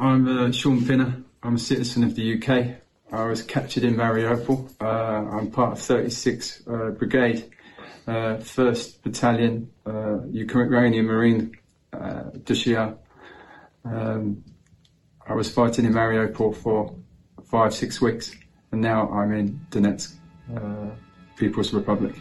I'm uh, Sean Finner. I'm a citizen of the UK. I was captured in Mariupol. Uh, I'm part of 36 uh, Brigade, uh, 1st Battalion, uh, Ukrainian Marine, uh, Dushia. Um, I was fighting in Mariupol for five, six weeks, and now I'm in Donetsk, uh, People's Republic.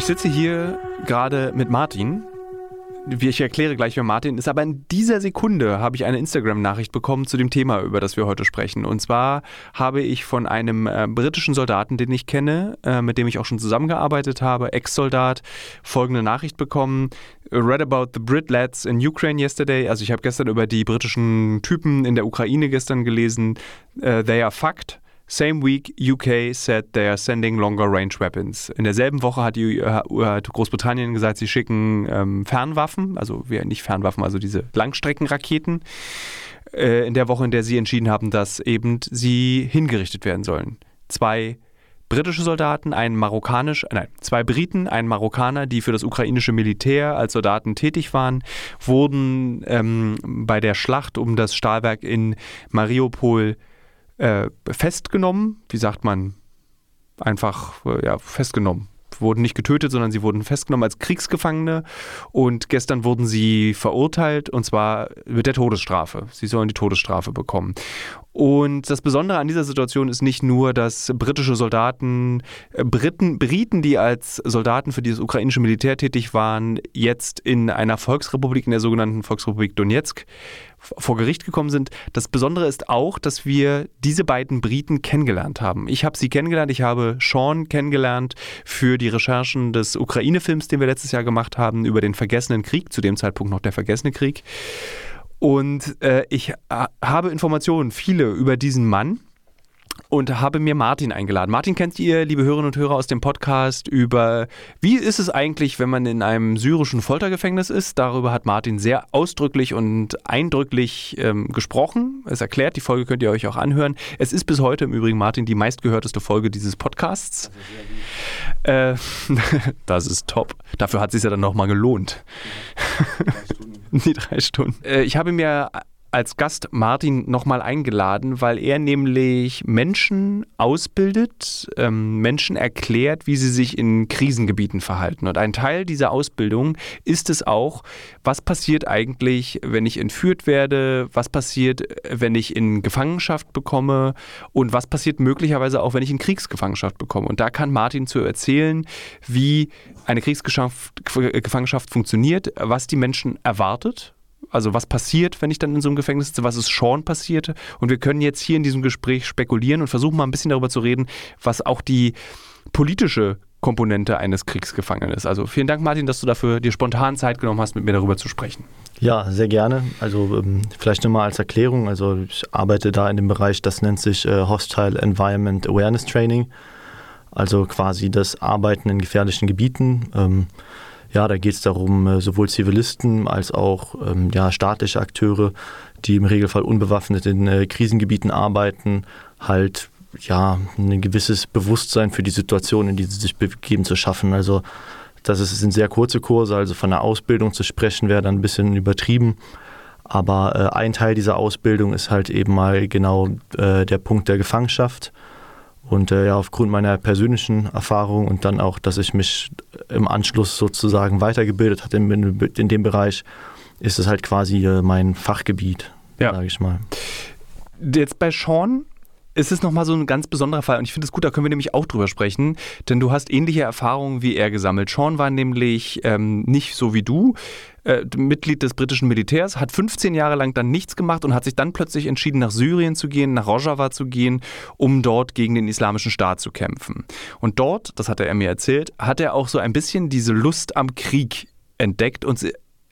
Ich sitze hier gerade mit Martin. Ich erkläre gleich, wer Martin ist, aber in dieser Sekunde habe ich eine Instagram-Nachricht bekommen zu dem Thema, über das wir heute sprechen. Und zwar habe ich von einem äh, britischen Soldaten, den ich kenne, äh, mit dem ich auch schon zusammengearbeitet habe, Ex-Soldat, folgende Nachricht bekommen. Read about the Brit lads in Ukraine yesterday. Also ich habe gestern über die britischen Typen in der Ukraine gestern gelesen. Uh, they are fucked. Same week, UK said they are sending longer range weapons. In derselben Woche hat, die, äh, hat Großbritannien gesagt, sie schicken ähm, Fernwaffen, also nicht Fernwaffen, also diese Langstreckenraketen. Äh, in der Woche, in der sie entschieden haben, dass eben sie hingerichtet werden sollen. Zwei britische Soldaten, ein marokkanisch, nein, zwei Briten, ein Marokkaner, die für das ukrainische Militär als Soldaten tätig waren, wurden ähm, bei der Schlacht um das Stahlwerk in Mariupol äh, festgenommen. Wie sagt man? Einfach äh, ja, festgenommen. Wurden nicht getötet, sondern sie wurden festgenommen als Kriegsgefangene und gestern wurden sie verurteilt und zwar mit der Todesstrafe. Sie sollen die Todesstrafe bekommen. Und das Besondere an dieser Situation ist nicht nur, dass britische Soldaten, äh, Briten, Briten, die als Soldaten für dieses ukrainische Militär tätig waren, jetzt in einer Volksrepublik, in der sogenannten Volksrepublik Donetsk, vor Gericht gekommen sind. Das Besondere ist auch, dass wir diese beiden Briten kennengelernt haben. Ich habe sie kennengelernt, ich habe Sean kennengelernt für die Recherchen des Ukraine-Films, den wir letztes Jahr gemacht haben, über den vergessenen Krieg, zu dem Zeitpunkt noch der vergessene Krieg. Und äh, ich habe Informationen, viele über diesen Mann und habe mir Martin eingeladen. Martin kennt ihr, liebe Hörerinnen und Hörer, aus dem Podcast über, wie ist es eigentlich, wenn man in einem syrischen Foltergefängnis ist. Darüber hat Martin sehr ausdrücklich und eindrücklich ähm, gesprochen. Es erklärt, die Folge könnt ihr euch auch anhören. Es ist bis heute im Übrigen, Martin, die meistgehörteste Folge dieses Podcasts. Äh, das ist top. Dafür hat es sich ja dann nochmal gelohnt. Die drei Stunden. Äh, ich habe mir als Gast Martin nochmal eingeladen, weil er nämlich Menschen ausbildet, ähm, Menschen erklärt, wie sie sich in Krisengebieten verhalten. Und ein Teil dieser Ausbildung ist es auch, was passiert eigentlich, wenn ich entführt werde, was passiert, wenn ich in Gefangenschaft bekomme und was passiert möglicherweise auch, wenn ich in Kriegsgefangenschaft bekomme. Und da kann Martin zu erzählen, wie eine Kriegsgefangenschaft funktioniert, was die Menschen erwartet also was passiert, wenn ich dann in so einem Gefängnis sitze, was ist schon passiert. Und wir können jetzt hier in diesem Gespräch spekulieren und versuchen mal ein bisschen darüber zu reden, was auch die politische Komponente eines Kriegsgefangenen ist. Also vielen Dank, Martin, dass du dafür dir spontan Zeit genommen hast, mit mir darüber zu sprechen. Ja, sehr gerne. Also ähm, vielleicht nochmal als Erklärung. Also ich arbeite da in dem Bereich, das nennt sich äh, Hostile Environment Awareness Training. Also quasi das Arbeiten in gefährlichen Gebieten. Ähm, ja, da geht es darum, äh, sowohl Zivilisten als auch ähm, ja, staatliche Akteure, die im Regelfall unbewaffnet in äh, Krisengebieten arbeiten, halt ja, ein gewisses Bewusstsein für die Situation, in die sie sich begeben, zu schaffen. Also das ist, sind sehr kurze Kurse, also von der Ausbildung zu sprechen wäre dann ein bisschen übertrieben. Aber äh, ein Teil dieser Ausbildung ist halt eben mal genau äh, der Punkt der Gefangenschaft. Und äh, ja, aufgrund meiner persönlichen Erfahrung und dann auch, dass ich mich im Anschluss sozusagen weitergebildet habe in, in dem Bereich, ist es halt quasi äh, mein Fachgebiet, ja. sage ich mal. Jetzt bei Sean ist es nochmal so ein ganz besonderer Fall und ich finde es gut, da können wir nämlich auch drüber sprechen, denn du hast ähnliche Erfahrungen wie er gesammelt. Sean war nämlich ähm, nicht so wie du, äh, Mitglied des britischen Militärs, hat 15 Jahre lang dann nichts gemacht und hat sich dann plötzlich entschieden, nach Syrien zu gehen, nach Rojava zu gehen, um dort gegen den Islamischen Staat zu kämpfen. Und dort, das hat er mir erzählt, hat er auch so ein bisschen diese Lust am Krieg entdeckt und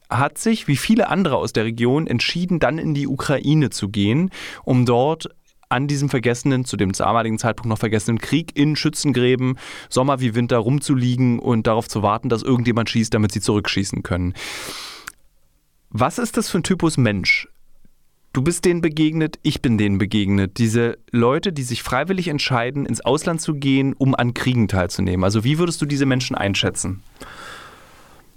hat sich, wie viele andere aus der Region, entschieden, dann in die Ukraine zu gehen, um dort an diesem vergessenen, zu dem damaligen Zeitpunkt noch vergessenen Krieg in Schützengräben, Sommer wie Winter rumzuliegen und darauf zu warten, dass irgendjemand schießt, damit sie zurückschießen können. Was ist das für ein Typus Mensch? Du bist denen begegnet, ich bin denen begegnet. Diese Leute, die sich freiwillig entscheiden, ins Ausland zu gehen, um an Kriegen teilzunehmen. Also wie würdest du diese Menschen einschätzen?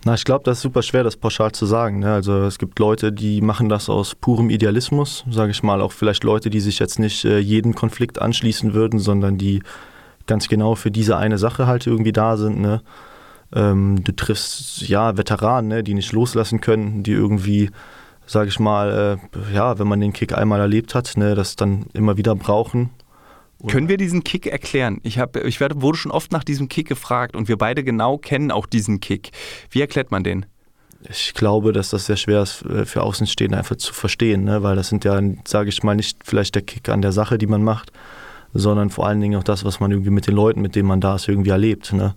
Na, ich glaube, das ist super schwer, das pauschal zu sagen. Ne? Also es gibt Leute, die machen das aus purem Idealismus, sage ich mal. Auch vielleicht Leute, die sich jetzt nicht äh, jeden Konflikt anschließen würden, sondern die ganz genau für diese eine Sache halt irgendwie da sind. Ne? Ähm, du triffst ja Veteranen, ne? die nicht loslassen können, die irgendwie, sage ich mal, äh, ja, wenn man den Kick einmal erlebt hat, ne, das dann immer wieder brauchen können wir diesen Kick erklären? Ich, hab, ich werde, wurde schon oft nach diesem Kick gefragt und wir beide genau kennen auch diesen Kick. Wie erklärt man den? Ich glaube, dass das sehr schwer ist äh, für Außenstehende einfach zu verstehen, ne? weil das sind ja, sage ich mal, nicht vielleicht der Kick an der Sache, die man macht, sondern vor allen Dingen auch das, was man irgendwie mit den Leuten, mit denen man da ist, irgendwie erlebt. Ne?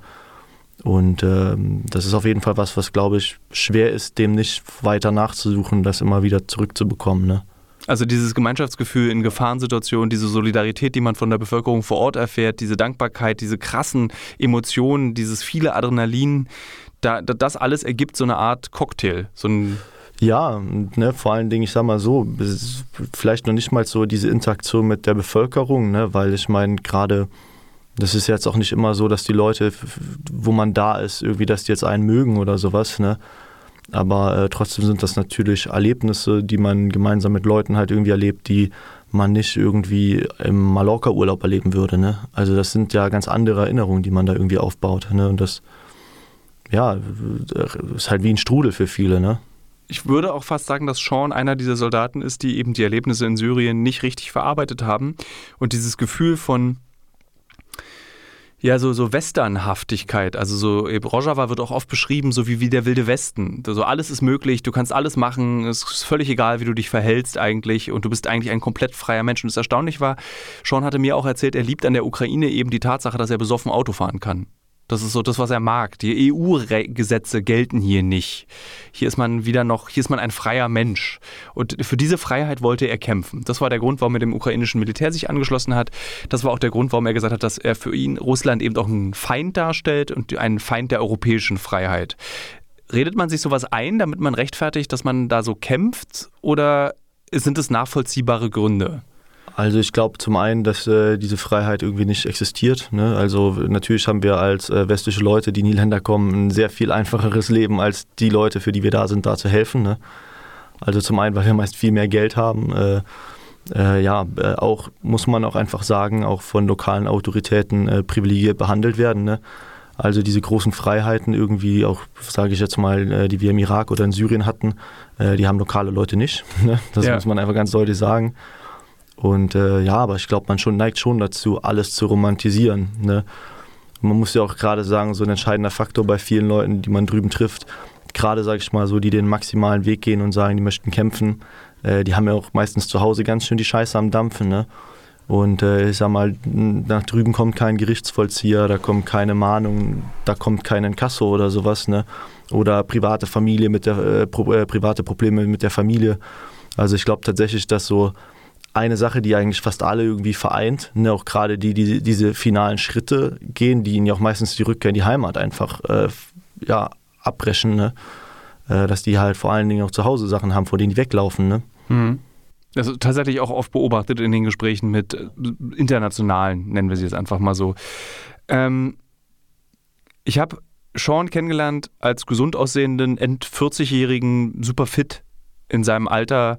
Und ähm, das ist auf jeden Fall was, was, glaube ich, schwer ist, dem nicht weiter nachzusuchen, das immer wieder zurückzubekommen. Ne? Also dieses Gemeinschaftsgefühl in Gefahrensituationen, diese Solidarität, die man von der Bevölkerung vor Ort erfährt, diese Dankbarkeit, diese krassen Emotionen, dieses viele Adrenalin, da, das alles ergibt so eine Art Cocktail, so ein ja, ne, vor allen Dingen, ich sag mal so, vielleicht noch nicht mal so diese Interaktion mit der Bevölkerung, ne, weil ich meine, gerade, das ist jetzt auch nicht immer so, dass die Leute, wo man da ist, irgendwie, dass die jetzt einen mögen oder sowas, ne. Aber äh, trotzdem sind das natürlich Erlebnisse, die man gemeinsam mit Leuten halt irgendwie erlebt, die man nicht irgendwie im Mallorca-Urlaub erleben würde. Ne? Also das sind ja ganz andere Erinnerungen, die man da irgendwie aufbaut. Ne? Und das, ja, ist halt wie ein Strudel für viele. Ne? Ich würde auch fast sagen, dass Sean einer dieser Soldaten ist, die eben die Erlebnisse in Syrien nicht richtig verarbeitet haben und dieses Gefühl von ja, so, so Westernhaftigkeit. Also so Rojava wird auch oft beschrieben, so wie, wie der wilde Westen. Also alles ist möglich, du kannst alles machen, es ist völlig egal, wie du dich verhältst eigentlich und du bist eigentlich ein komplett freier Mensch. Und das erstaunlich war, Sean hatte mir auch erzählt, er liebt an der Ukraine eben die Tatsache, dass er besoffen Auto fahren kann. Das ist so das, was er mag. Die EU-Gesetze gelten hier nicht. Hier ist man wieder noch, hier ist man ein freier Mensch. Und für diese Freiheit wollte er kämpfen. Das war der Grund, warum er dem ukrainischen Militär sich angeschlossen hat. Das war auch der Grund, warum er gesagt hat, dass er für ihn Russland eben auch einen Feind darstellt und einen Feind der europäischen Freiheit. Redet man sich sowas ein, damit man rechtfertigt, dass man da so kämpft? Oder sind es nachvollziehbare Gründe? Also ich glaube zum einen, dass äh, diese Freiheit irgendwie nicht existiert. Ne? Also natürlich haben wir als äh, westliche Leute, die in die Länder kommen, ein sehr viel einfacheres Leben als die Leute, für die wir da sind, da zu helfen. Ne? Also zum einen, weil wir meist viel mehr Geld haben. Äh, äh ja, äh, auch muss man auch einfach sagen, auch von lokalen Autoritäten äh, privilegiert behandelt werden. Ne? Also diese großen Freiheiten irgendwie, auch sage ich jetzt mal, die wir im Irak oder in Syrien hatten, die haben lokale Leute nicht. Ne? Das ja. muss man einfach ganz deutlich sagen. Und äh, ja, aber ich glaube, man schon neigt schon dazu, alles zu romantisieren. Ne? Man muss ja auch gerade sagen, so ein entscheidender Faktor bei vielen Leuten, die man drüben trifft, gerade sage ich mal so, die den maximalen Weg gehen und sagen, die möchten kämpfen, äh, die haben ja auch meistens zu Hause ganz schön die Scheiße am Dampfen. Ne? Und äh, ich sag mal, nach drüben kommt kein Gerichtsvollzieher, da kommt keine Mahnung, da kommt kein Inkasso oder sowas, ne? Oder private Familie mit der äh, äh, private Probleme mit der Familie. Also ich glaube tatsächlich, dass so eine Sache, die eigentlich fast alle irgendwie vereint, ne, auch gerade die, die diese finalen Schritte gehen, die ihnen ja auch meistens die Rückkehr in die Heimat einfach äh, ja, abbrechen, ne? äh, dass die halt vor allen Dingen auch zu Hause Sachen haben, vor denen die weglaufen. Ne? Mhm. Ist tatsächlich auch oft beobachtet in den Gesprächen mit äh, internationalen, nennen wir sie jetzt einfach mal so. Ähm, ich habe Sean kennengelernt als gesund aussehenden, end 40-jährigen, super fit in seinem Alter,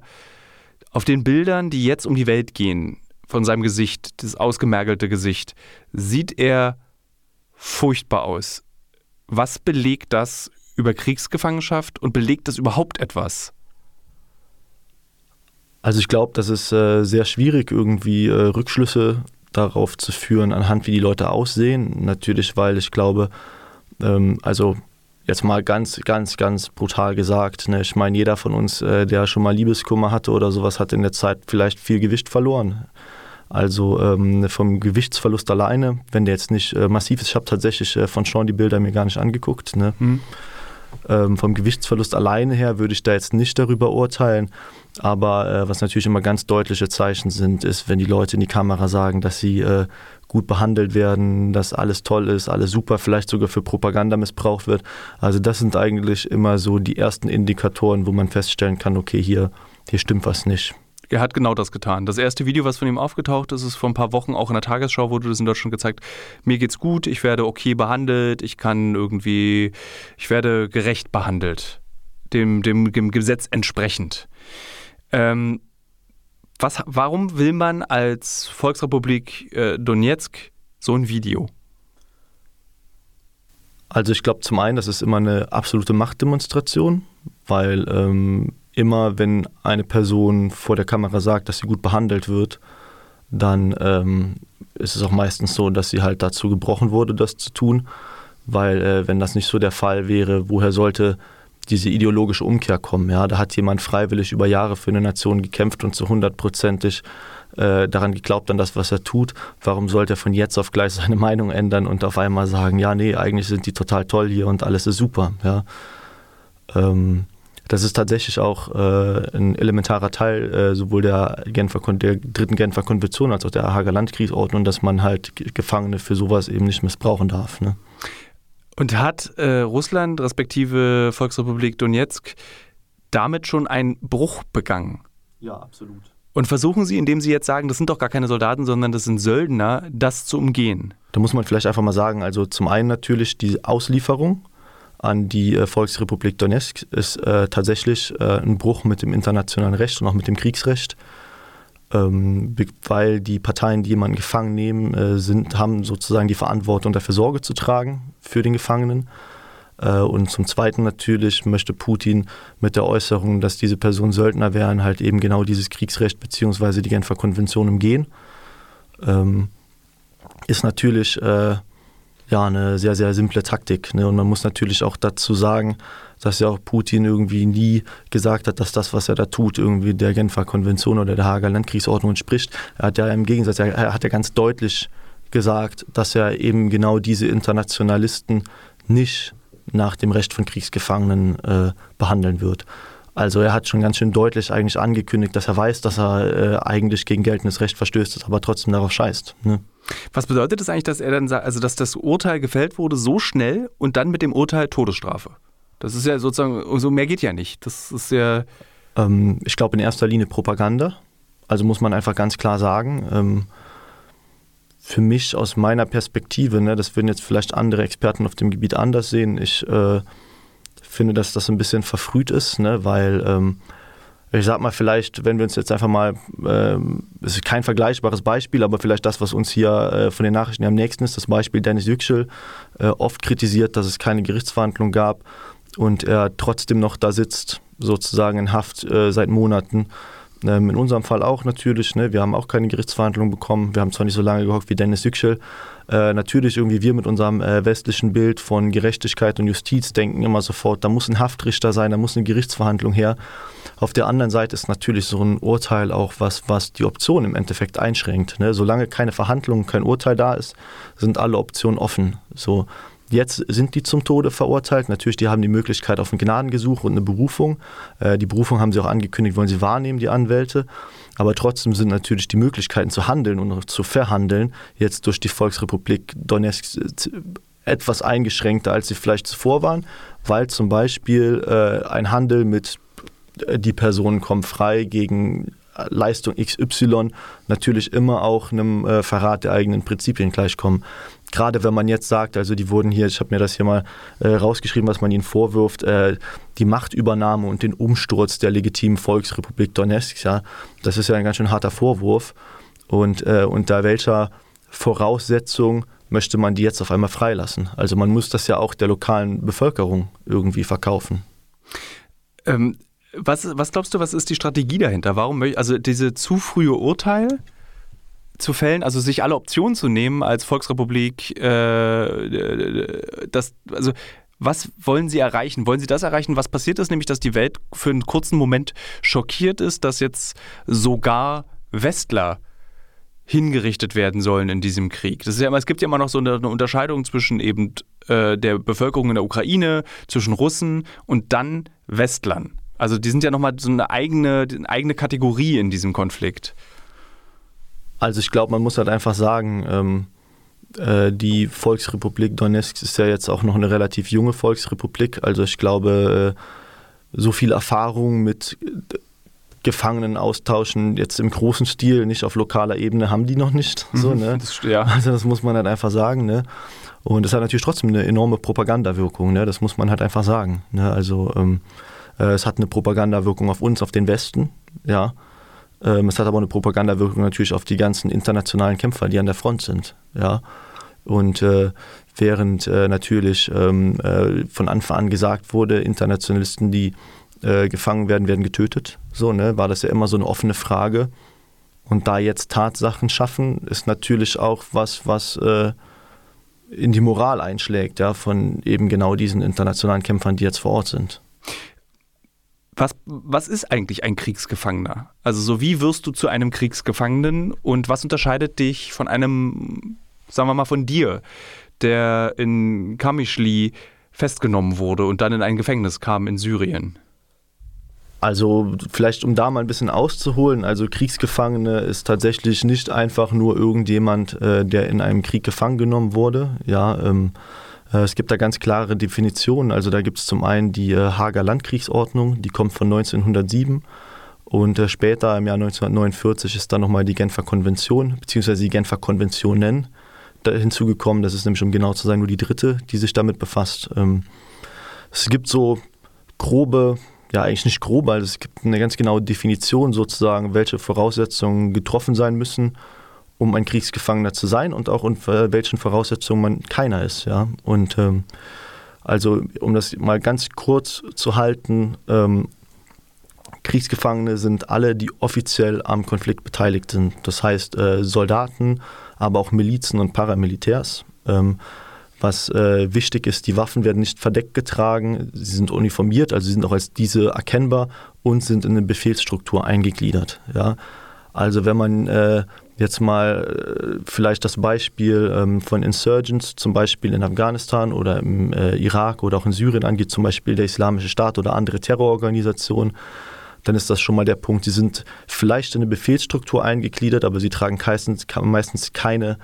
auf den Bildern, die jetzt um die Welt gehen, von seinem Gesicht, das ausgemergelte Gesicht, sieht er furchtbar aus. Was belegt das über Kriegsgefangenschaft und belegt das überhaupt etwas? Also ich glaube, das ist äh, sehr schwierig, irgendwie äh, Rückschlüsse darauf zu führen, anhand wie die Leute aussehen. Natürlich, weil ich glaube, ähm, also jetzt mal ganz, ganz, ganz brutal gesagt. Ne? Ich meine, jeder von uns, äh, der schon mal Liebeskummer hatte oder sowas, hat in der Zeit vielleicht viel Gewicht verloren. Also ähm, vom Gewichtsverlust alleine, wenn der jetzt nicht äh, massiv ist, ich habe tatsächlich äh, von Sean die Bilder mir gar nicht angeguckt. Ne? Mhm. Ähm, vom Gewichtsverlust alleine her würde ich da jetzt nicht darüber urteilen. Aber äh, was natürlich immer ganz deutliche Zeichen sind, ist, wenn die Leute in die Kamera sagen, dass sie äh, gut behandelt werden, dass alles toll ist, alles super, vielleicht sogar für Propaganda missbraucht wird. Also das sind eigentlich immer so die ersten Indikatoren, wo man feststellen kann, okay, hier, hier stimmt was nicht. Er hat genau das getan. Das erste Video, was von ihm aufgetaucht ist, ist vor ein paar Wochen auch in der Tagesschau, wurde das in Deutschland gezeigt. Mir geht's gut, ich werde okay behandelt, ich kann irgendwie, ich werde gerecht behandelt. Dem, dem, dem Gesetz entsprechend. Ähm, was, warum will man als Volksrepublik äh, Donetsk so ein Video? Also ich glaube zum einen, das ist immer eine absolute Machtdemonstration, weil ähm, immer wenn eine Person vor der Kamera sagt, dass sie gut behandelt wird, dann ähm, ist es auch meistens so, dass sie halt dazu gebrochen wurde, das zu tun. Weil äh, wenn das nicht so der Fall wäre, woher sollte diese ideologische Umkehr kommen. Ja? Da hat jemand freiwillig über Jahre für eine Nation gekämpft und zu hundertprozentig äh, daran geglaubt an das, was er tut. Warum sollte er von jetzt auf gleich seine Meinung ändern und auf einmal sagen, ja, nee, eigentlich sind die total toll hier und alles ist super. Ja? Ähm, das ist tatsächlich auch äh, ein elementarer Teil äh, sowohl der, Genfer, der dritten Genfer Konvention als auch der Hager Landkriegsordnung, dass man halt Gefangene für sowas eben nicht missbrauchen darf. Ne? Und hat äh, Russland respektive Volksrepublik Donetsk damit schon einen Bruch begangen? Ja, absolut. Und versuchen Sie, indem Sie jetzt sagen, das sind doch gar keine Soldaten, sondern das sind Söldner, das zu umgehen? Da muss man vielleicht einfach mal sagen, also zum einen natürlich die Auslieferung an die äh, Volksrepublik Donetsk ist äh, tatsächlich äh, ein Bruch mit dem internationalen Recht und auch mit dem Kriegsrecht ähm, weil die Parteien, die jemanden gefangen nehmen, äh, sind, haben sozusagen die Verantwortung dafür Sorge zu tragen für den Gefangenen. Äh, und zum Zweiten natürlich möchte Putin mit der Äußerung, dass diese Personen Söldner wären, halt eben genau dieses Kriegsrecht bzw. die Genfer Konvention umgehen. Ähm, ist natürlich äh, ja eine sehr, sehr simple Taktik. Ne? Und man muss natürlich auch dazu sagen, dass ja auch Putin irgendwie nie gesagt hat, dass das, was er da tut, irgendwie der Genfer Konvention oder der Hager Landkriegsordnung entspricht. Er hat ja im Gegensatz, er hat ja ganz deutlich gesagt, dass er eben genau diese Internationalisten nicht nach dem Recht von Kriegsgefangenen äh, behandeln wird. Also er hat schon ganz schön deutlich eigentlich angekündigt, dass er weiß, dass er äh, eigentlich gegen geltendes Recht verstößt, aber trotzdem darauf scheißt. Ne? Was bedeutet das eigentlich, dass er dann also dass das Urteil gefällt wurde so schnell und dann mit dem Urteil Todesstrafe? Das ist ja sozusagen, so mehr geht ja nicht. Das ist ja. Ähm, ich glaube in erster Linie Propaganda. Also muss man einfach ganz klar sagen. Ähm, für mich aus meiner Perspektive, ne, das würden jetzt vielleicht andere Experten auf dem Gebiet anders sehen, ich äh, finde, dass das ein bisschen verfrüht ist, ne, weil ähm, ich sag mal, vielleicht, wenn wir uns jetzt einfach mal, äh, es ist kein vergleichbares Beispiel, aber vielleicht das, was uns hier äh, von den Nachrichten am nächsten ist, das Beispiel Dennis Yüksel, äh, oft kritisiert, dass es keine Gerichtsverhandlung gab und er trotzdem noch da sitzt, sozusagen in Haft äh, seit Monaten. Ähm, in unserem Fall auch natürlich. Ne? Wir haben auch keine Gerichtsverhandlung bekommen. Wir haben zwar nicht so lange gehockt wie Dennis Yüksel. Äh, natürlich irgendwie wir mit unserem äh, westlichen Bild von Gerechtigkeit und Justiz denken immer sofort, da muss ein Haftrichter sein, da muss eine Gerichtsverhandlung her. Auf der anderen Seite ist natürlich so ein Urteil auch was, was die Option im Endeffekt einschränkt. Ne? Solange keine Verhandlung, kein Urteil da ist, sind alle Optionen offen. So, Jetzt sind die zum Tode verurteilt. Natürlich, die haben die Möglichkeit auf ein Gnadengesuch und eine Berufung. Äh, die Berufung haben sie auch angekündigt, wollen sie wahrnehmen, die Anwälte. Aber trotzdem sind natürlich die Möglichkeiten zu handeln und zu verhandeln jetzt durch die Volksrepublik Donetsk äh, etwas eingeschränkter, als sie vielleicht zuvor waren, weil zum Beispiel äh, ein Handel mit die Personen kommen frei gegen Leistung XY natürlich immer auch einem äh, Verrat der eigenen Prinzipien gleichkommen gerade wenn man jetzt sagt, also die wurden hier, ich habe mir das hier mal äh, rausgeschrieben, was man ihnen vorwirft, äh, die Machtübernahme und den Umsturz der legitimen Volksrepublik Donetsk, ja, das ist ja ein ganz schön harter Vorwurf. Und äh, unter welcher Voraussetzung möchte man die jetzt auf einmal freilassen? Also man muss das ja auch der lokalen Bevölkerung irgendwie verkaufen. Ähm, was, was glaubst du, was ist die Strategie dahinter? Warum, also diese zu frühe Urteil? Zu fällen, also sich alle Optionen zu nehmen als Volksrepublik, äh, das, also was wollen Sie erreichen? Wollen Sie das erreichen? Was passiert ist, nämlich, dass die Welt für einen kurzen Moment schockiert ist, dass jetzt sogar Westler hingerichtet werden sollen in diesem Krieg. Das ist ja immer, es gibt ja immer noch so eine, eine Unterscheidung zwischen eben äh, der Bevölkerung in der Ukraine, zwischen Russen und dann Westlern. Also die sind ja nochmal so eine eigene, eine eigene Kategorie in diesem Konflikt. Also ich glaube, man muss halt einfach sagen, ähm, äh, die Volksrepublik Donetsk ist ja jetzt auch noch eine relativ junge Volksrepublik. Also ich glaube, äh, so viel Erfahrung mit Gefangenen austauschen, jetzt im großen Stil, nicht auf lokaler Ebene, haben die noch nicht. So, mhm, ne? das, ja. Also das muss man halt einfach sagen. Ne? Und es hat natürlich trotzdem eine enorme Propagandawirkung, ne? das muss man halt einfach sagen. Ne? Also ähm, äh, es hat eine Propagandawirkung auf uns, auf den Westen, ja. Ähm, es hat aber eine Propagandawirkung natürlich auf die ganzen internationalen Kämpfer, die an der Front sind, ja. Und äh, während äh, natürlich ähm, äh, von Anfang an gesagt wurde, Internationalisten, die äh, gefangen werden, werden getötet. So, ne, war das ja immer so eine offene Frage. Und da jetzt Tatsachen schaffen, ist natürlich auch was, was äh, in die Moral einschlägt, ja, von eben genau diesen internationalen Kämpfern, die jetzt vor Ort sind. Was, was ist eigentlich ein Kriegsgefangener? Also so wie wirst du zu einem Kriegsgefangenen und was unterscheidet dich von einem, sagen wir mal von dir, der in Kamischli festgenommen wurde und dann in ein Gefängnis kam in Syrien? Also vielleicht um da mal ein bisschen auszuholen, also Kriegsgefangene ist tatsächlich nicht einfach nur irgendjemand, äh, der in einem Krieg gefangen genommen wurde. Ja, ähm, äh, es gibt da ganz klare Definitionen. Also da gibt es zum einen die äh, Hager Landkriegsordnung, die kommt von 1907 und äh, später im Jahr 1949 ist dann nochmal die Genfer Konvention beziehungsweise die Genfer Konventionen hinzugekommen. Das ist nämlich, um genau zu sein, nur die dritte, die sich damit befasst. Ähm, es gibt so grobe ja eigentlich nicht grob, weil es gibt eine ganz genaue Definition sozusagen, welche Voraussetzungen getroffen sein müssen, um ein Kriegsgefangener zu sein und auch unter welchen Voraussetzungen man keiner ist. Ja? Und ähm, also um das mal ganz kurz zu halten, ähm, Kriegsgefangene sind alle, die offiziell am Konflikt beteiligt sind. Das heißt äh, Soldaten, aber auch Milizen und Paramilitärs. Ähm, was äh, wichtig ist, die Waffen werden nicht verdeckt getragen, sie sind uniformiert, also sie sind auch als diese erkennbar und sind in eine Befehlsstruktur eingegliedert. Ja? Also wenn man äh, jetzt mal äh, vielleicht das Beispiel ähm, von Insurgents, zum Beispiel in Afghanistan oder im äh, Irak oder auch in Syrien angeht, zum Beispiel der Islamische Staat oder andere Terrororganisationen, dann ist das schon mal der Punkt. Sie sind vielleicht in eine Befehlsstruktur eingegliedert, aber sie tragen meistens keine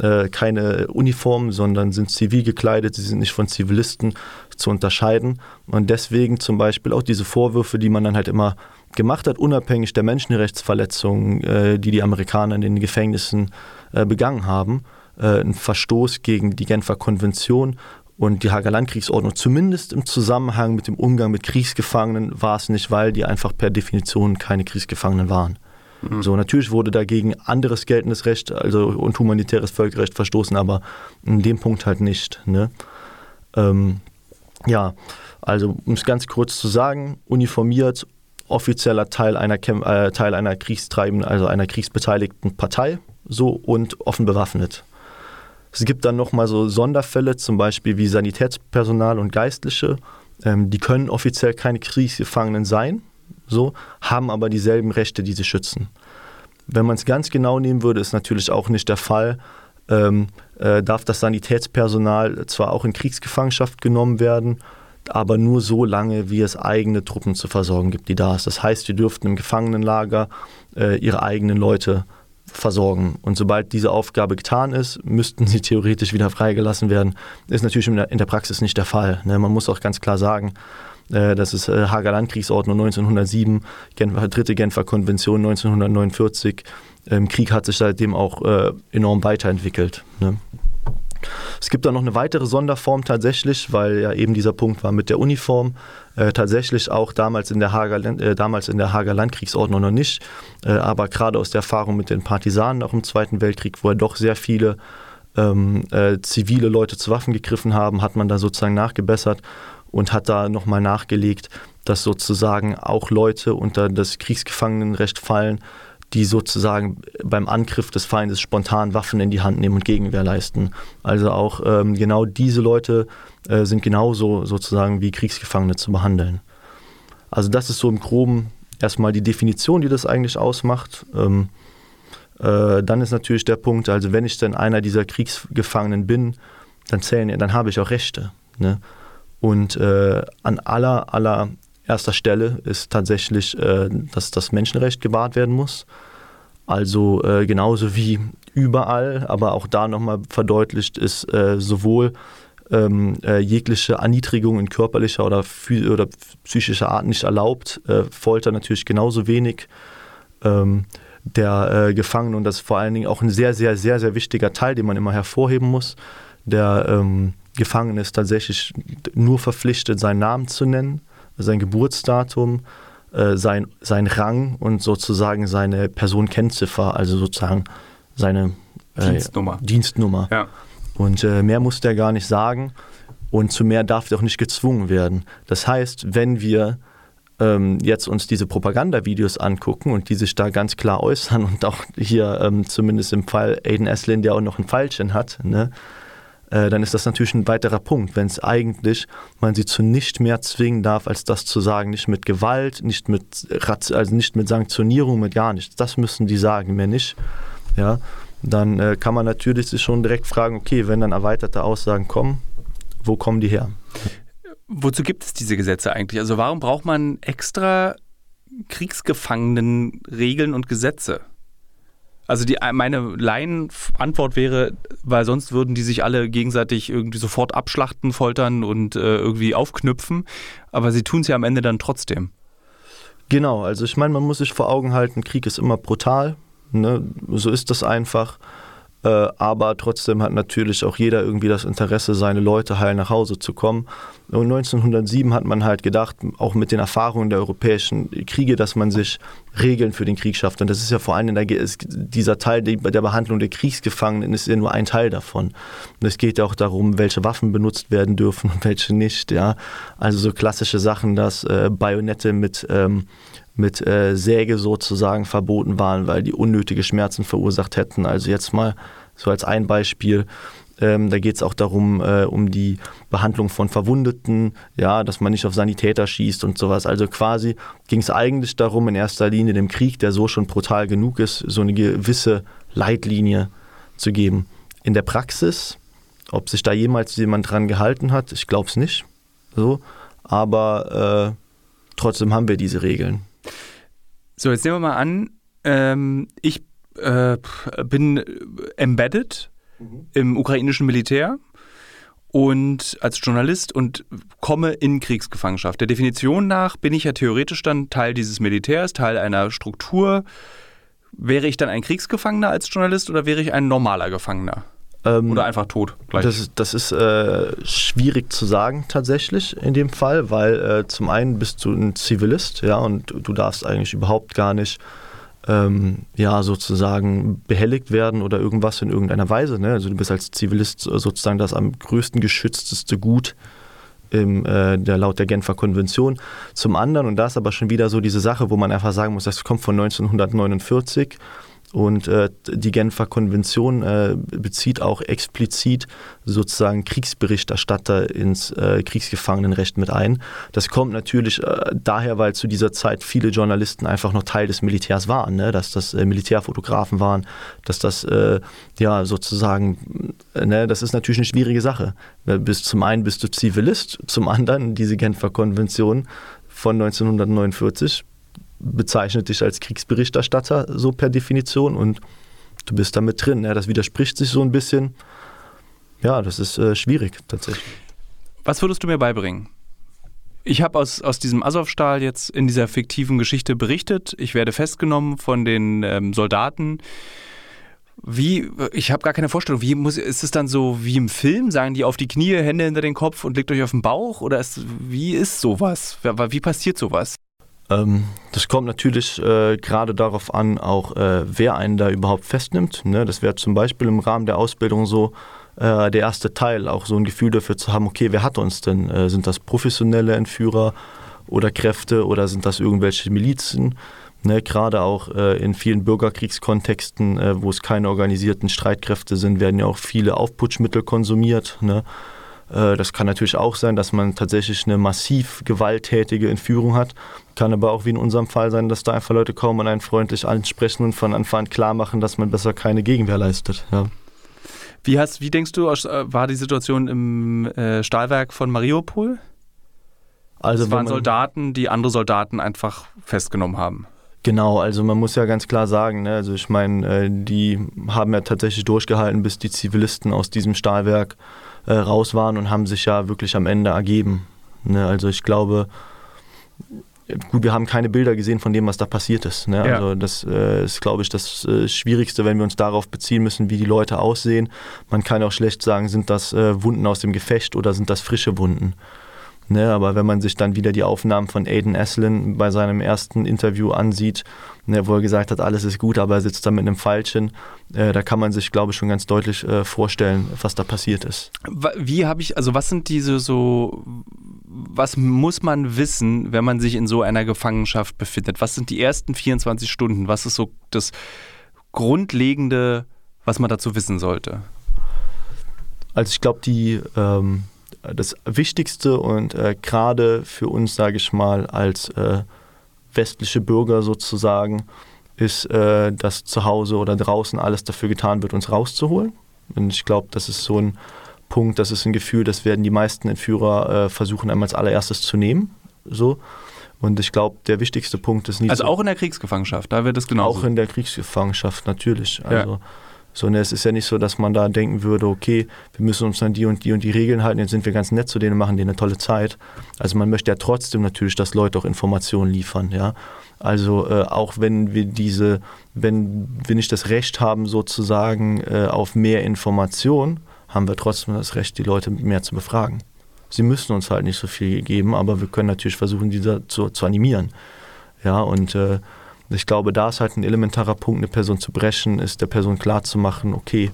äh, keine Uniform, sondern sind zivil gekleidet, sie sind nicht von Zivilisten zu unterscheiden. Und deswegen zum Beispiel auch diese Vorwürfe, die man dann halt immer gemacht hat, unabhängig der Menschenrechtsverletzungen, äh, die die Amerikaner in den Gefängnissen äh, begangen haben, äh, ein Verstoß gegen die Genfer Konvention und die Hager Landkriegsordnung, zumindest im Zusammenhang mit dem Umgang mit Kriegsgefangenen, war es nicht, weil die einfach per Definition keine Kriegsgefangenen waren. Mhm. So, natürlich wurde dagegen anderes geltendes Recht, also und humanitäres Völkerrecht verstoßen, aber in dem Punkt halt nicht. Ne? Ähm, ja, also um es ganz kurz zu sagen, uniformiert, offizieller Teil einer, äh, Teil einer kriegstreibenden, also einer kriegsbeteiligten Partei, so und offen bewaffnet. Es gibt dann nochmal so Sonderfälle, zum Beispiel wie Sanitätspersonal und Geistliche. Ähm, die können offiziell keine Kriegsgefangenen sein, so, haben aber dieselben Rechte, die sie schützen. Wenn man es ganz genau nehmen würde, ist natürlich auch nicht der Fall. Ähm, äh, darf das Sanitätspersonal zwar auch in Kriegsgefangenschaft genommen werden, aber nur so lange, wie es eigene Truppen zu versorgen gibt, die da ist. Das heißt, sie dürften im Gefangenenlager äh, ihre eigenen Leute versorgen. Und sobald diese Aufgabe getan ist, müssten sie theoretisch wieder freigelassen werden. Ist natürlich in der, in der Praxis nicht der Fall. Ne? Man muss auch ganz klar sagen, das ist äh, Hager Landkriegsordnung 1907, Genfer, dritte Genfer Konvention 1949. Ähm, Krieg hat sich seitdem auch äh, enorm weiterentwickelt. Ne? Es gibt dann noch eine weitere Sonderform tatsächlich, weil ja eben dieser Punkt war mit der Uniform. Äh, tatsächlich auch damals in der Hager, äh, damals in der Hager Landkriegsordnung noch nicht, äh, aber gerade aus der Erfahrung mit den Partisanen auch im Zweiten Weltkrieg, wo er doch sehr viele ähm, äh, zivile Leute zu Waffen gegriffen haben, hat man da sozusagen nachgebessert und hat da nochmal nachgelegt, dass sozusagen auch Leute unter das Kriegsgefangenenrecht fallen, die sozusagen beim Angriff des Feindes spontan Waffen in die Hand nehmen und Gegenwehr leisten. Also auch ähm, genau diese Leute äh, sind genauso sozusagen wie Kriegsgefangene zu behandeln. Also das ist so im groben erstmal die Definition, die das eigentlich ausmacht. Ähm, Äh, dann ist natürlich der Punkt, also wenn ich dann einer dieser Kriegsgefangenen bin, dann zählen, dann habe ich auch Rechte. Ne? Und äh, an aller, aller erster Stelle ist tatsächlich, äh, dass das Menschenrecht gewahrt werden muss. Also äh, genauso wie überall, aber auch da nochmal verdeutlicht ist äh, sowohl ähm, äh, jegliche Erniedrigung in körperlicher oder, oder psychischer Art nicht erlaubt, äh, Folter natürlich genauso wenig. Ähm, der äh, Gefangenen und das ist vor allen Dingen auch ein sehr, sehr, sehr, sehr wichtiger Teil, den man immer hervorheben muss. Der ähm, Gefangene ist tatsächlich nur verpflichtet, seinen Namen zu nennen, sein Geburtsdatum, äh, sein, sein Rang und sozusagen seine Personenkennziffer, also sozusagen seine äh, Dienstnummer. Dienstnummer. Ja. Und äh, mehr muss der gar nicht sagen und zu mehr darf der auch nicht gezwungen werden. Das heißt, wenn wir ähm, jetzt uns diese Propagandavideos angucken und die sich da ganz klar äußern und auch hier ähm, zumindest im Fall Aiden Eslin, der auch noch ein Pfeilchen hat, ne, äh, dann ist das natürlich ein weiterer Punkt, wenn es eigentlich man sie zu nicht mehr zwingen darf, als das zu sagen, nicht mit Gewalt, nicht mit, also nicht mit Sanktionierung, mit gar nichts. Das müssen die sagen, mehr nicht. Ja, dann äh, kann man natürlich sich schon direkt fragen, okay, wenn dann erweiterte Aussagen kommen, wo kommen die her? Wozu gibt es diese Gesetze eigentlich? Also warum braucht man extra Kriegsgefangenenregeln und Gesetze? Also die, meine Laienantwort wäre, weil sonst würden die sich alle gegenseitig irgendwie sofort abschlachten, foltern und äh, irgendwie aufknüpfen. Aber sie tun es ja am Ende dann trotzdem. Genau, also ich meine, man muss sich vor Augen halten, Krieg ist immer brutal. Ne? So ist das einfach. Äh, aber trotzdem hat natürlich auch jeder irgendwie das Interesse, seine Leute heil nach Hause zu kommen. Und 1907 hat man halt gedacht, auch mit den Erfahrungen der europäischen Kriege, dass man sich Regeln für den Krieg schafft. Und das ist ja vor allem der, dieser Teil der Behandlung der Kriegsgefangenen ist ja nur ein Teil davon. Und es geht ja auch darum, welche Waffen benutzt werden dürfen und welche nicht. Ja? Also so klassische Sachen, dass äh, Bajonette mit ähm, mit äh, Säge sozusagen verboten waren, weil die unnötige Schmerzen verursacht hätten. Also jetzt mal so als ein Beispiel. Ähm, da geht es auch darum, äh, um die Behandlung von Verwundeten, ja, dass man nicht auf Sanitäter schießt und sowas. Also quasi ging es eigentlich darum, in erster Linie dem Krieg, der so schon brutal genug ist, so eine gewisse Leitlinie zu geben. In der Praxis, ob sich da jemals jemand dran gehalten hat, ich glaube es nicht. So, aber äh, trotzdem haben wir diese Regeln. So, jetzt nehmen wir mal an, ähm, ich äh, bin embedded mhm. im ukrainischen Militär und als Journalist und komme in Kriegsgefangenschaft. Der Definition nach bin ich ja theoretisch dann Teil dieses Militärs, Teil einer Struktur. Wäre ich dann ein Kriegsgefangener als Journalist oder wäre ich ein normaler Gefangener? Ähm, Oder einfach tot. Gleich. Das ist, das ist äh, schwierig zu sagen tatsächlich in dem Fall, weil äh, zum einen bist du ein Zivilist, ja, und du darfst eigentlich überhaupt gar nicht ähm, ja, sozusagen behelligt werden oder irgendwas in irgendeiner Weise. Ne? Also du bist als Zivilist sozusagen das am größten geschützteste Gut im, äh, der, laut der Genfer Konvention. Zum anderen, und da ist aber schon wieder so diese Sache, wo man einfach sagen muss, das kommt von 1949 und äh, die Genfer Konvention äh, bezieht auch explizit sozusagen Kriegsberichterstatter ins äh, Kriegsgefangenenrecht mit ein. Das kommt natürlich äh, daher, weil zu dieser Zeit viele Journalisten einfach noch Teil des Militärs waren, ne? dass das äh, Militärfotografen waren, dass das äh, ja sozusagen, ne? das ist natürlich eine schwierige Sache. Bis zum einen bist du Zivilist, zum anderen diese Genfer Konvention von 1949 bezeichnet dich als Kriegsberichterstatter, so per Definition, und du bist da mit drin. Ja, das widerspricht sich so ein bisschen. Ja, das ist äh, schwierig tatsächlich. Was würdest du mir beibringen? Ich habe aus, aus diesem Azov-Stahl jetzt in dieser fiktiven Geschichte berichtet. Ich werde festgenommen von den ähm, Soldaten. Wie, ich habe gar keine Vorstellung, wie muss, ist es dann so wie im Film? Sagen die auf die Knie, Hände hinter den Kopf und legt euch auf den Bauch? Oder ist, wie ist sowas? Wie passiert sowas? Ähm, das kommt natürlich äh, gerade darauf an, auch äh, wer einen da überhaupt festnimmt. Ne? Das wäre zum Beispiel im Rahmen der Ausbildung so äh, der erste Teil, auch so ein Gefühl dafür zu haben, okay, wer hat uns denn? Äh, sind das professionelle Entführer oder Kräfte oder sind das irgendwelche Milizen? Ne, gerade auch äh, in vielen Bürgerkriegskontexten, äh, wo es keine organisierten Streitkräfte sind, werden ja auch viele Aufputschmittel konsumiert. Ne? Äh, das kann natürlich auch sein, dass man tatsächlich eine massiv gewalttätige Entführung hat. Kann aber auch wie in unserem Fall sein, dass da einfach Leute kommen und einen freundlich ansprechen und von Anfang an klar machen, dass man besser keine Gegenwehr leistet. Ja. Wie, hast, wie denkst du, äh, war die Situation im äh, Stahlwerk von Mariupol? Also es waren Soldaten, die andere Soldaten einfach festgenommen haben. Genau, also man muss ja ganz klar sagen, ne, also ich meine, die haben ja tatsächlich durchgehalten, bis die Zivilisten aus diesem Stahlwerk äh, raus waren und haben sich ja wirklich am Ende ergeben. Ne? Also ich glaube, gut, wir haben keine Bilder gesehen von dem, was da passiert ist. Ne? Ja. Also das äh, ist, glaube ich, das äh, Schwierigste, wenn wir uns darauf beziehen müssen, wie die Leute aussehen. Man kann auch schlecht sagen, sind das äh, Wunden aus dem Gefecht oder sind das frische Wunden. Ne, aber wenn man sich dann wieder die Aufnahmen von Aiden Eslin bei seinem ersten Interview ansieht, ne, wo er gesagt hat, alles ist gut, aber er sitzt da mit einem Pfeilchen, äh, da kann man sich, glaube ich, schon ganz deutlich äh, vorstellen, was da passiert ist. Wie habe ich, also was sind diese so, was muss man wissen, wenn man sich in so einer Gefangenschaft befindet? Was sind die ersten 24 Stunden? Was ist so das Grundlegende, was man dazu wissen sollte? Also ich glaube, die ähm, das Wichtigste und äh, gerade für uns, sage ich mal, als äh, westliche Bürger sozusagen, ist, äh, dass zu Hause oder draußen alles dafür getan wird, uns rauszuholen. Und ich glaube, das ist so ein Punkt, das ist ein Gefühl, das werden die meisten Entführer äh, versuchen, einmal als allererstes zu nehmen. So. Und ich glaube, der wichtigste Punkt ist nicht. Also auch in der Kriegsgefangenschaft, da wird es genau. Auch in der Kriegsgefangenschaft, natürlich. Also ja. Sondern es ist ja nicht so, dass man da denken würde, okay, wir müssen uns an die und die und die Regeln halten, jetzt sind wir ganz nett zu denen machen denen eine tolle Zeit. Also man möchte ja trotzdem natürlich, dass Leute auch Informationen liefern, ja. Also äh, auch wenn wir diese, wenn wir nicht das Recht haben, sozusagen äh, auf mehr Information, haben wir trotzdem das Recht, die Leute mehr zu befragen. Sie müssen uns halt nicht so viel geben, aber wir können natürlich versuchen, diese zu, zu animieren. Ja, und äh, ich glaube, da ist halt ein elementarer Punkt, eine Person zu brechen, ist der Person klarzumachen, okay,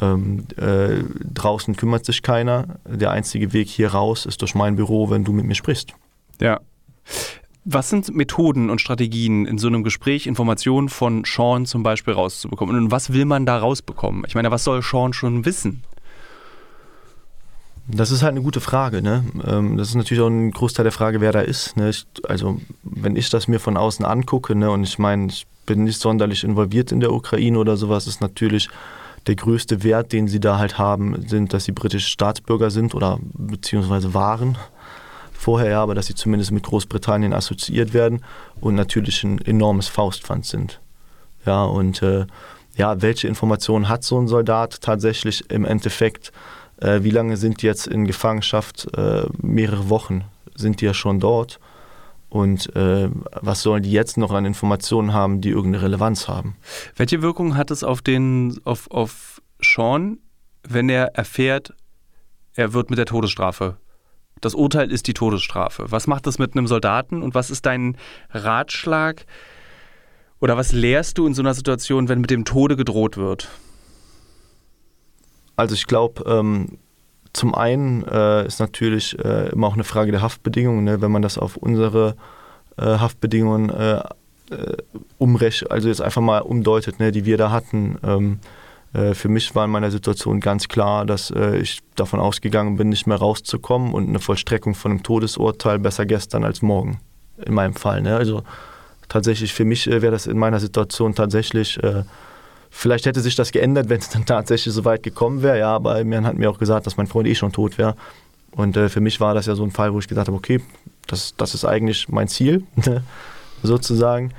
ähm, äh, draußen kümmert sich keiner, der einzige Weg hier raus ist durch mein Büro, wenn du mit mir sprichst. Ja. Was sind Methoden und Strategien in so einem Gespräch, Informationen von Sean zum Beispiel rauszubekommen? Und was will man da rausbekommen? Ich meine, was soll Sean schon wissen? Das ist halt eine gute Frage. Ne? Ähm, das ist natürlich auch ein Großteil der Frage, wer da ist. Ne? Ich, also, wenn ich das mir von außen angucke, ne, und ich meine, ich bin nicht sonderlich involviert in der Ukraine oder sowas, ist natürlich der größte Wert, den sie da halt haben, sind, dass sie britische Staatsbürger sind oder beziehungsweise waren vorher, ja, aber dass sie zumindest mit Großbritannien assoziiert werden und natürlich ein enormes Faustpfand sind. Ja, und äh, ja, welche Informationen hat so ein Soldat tatsächlich im Endeffekt? Äh, wie lange sind die jetzt in Gefangenschaft? Äh, mehrere Wochen sind die ja schon dort. Und äh, was sollen die jetzt noch an Informationen haben, die irgendeine Relevanz haben? Welche Wirkung hat es auf den, auf, auf Sean, wenn er erfährt, er wird mit der Todesstrafe? Das Urteil ist die Todesstrafe. Was macht das mit einem Soldaten und was ist dein Ratschlag oder was lehrst du in so einer Situation, wenn mit dem Tode gedroht wird? Also ich glaube, ähm, zum einen äh, ist natürlich äh, immer auch eine Frage der Haftbedingungen, ne? wenn man das auf unsere äh, Haftbedingungen äh, äh, umrechnet, also jetzt einfach mal umdeutet, ne, die wir da hatten. Ähm, äh, für mich war in meiner Situation ganz klar, dass ich davon ausgegangen bin, nicht mehr rauszukommen und eine Vollstreckung von einem Todesurteil besser gestern als morgen, in meinem Fall. Ne? Also tatsächlich, für mich wäre das in meiner Situation tatsächlich Vielleicht hätte sich das geändert, wenn es dann tatsächlich so weit gekommen wäre. Ja, aber man hat mir auch gesagt, dass mein Freund eh schon tot wäre. Und äh, für mich war das ja so ein Fall, wo ich gesagt habe, okay, das, das ist eigentlich mein Ziel, sozusagen.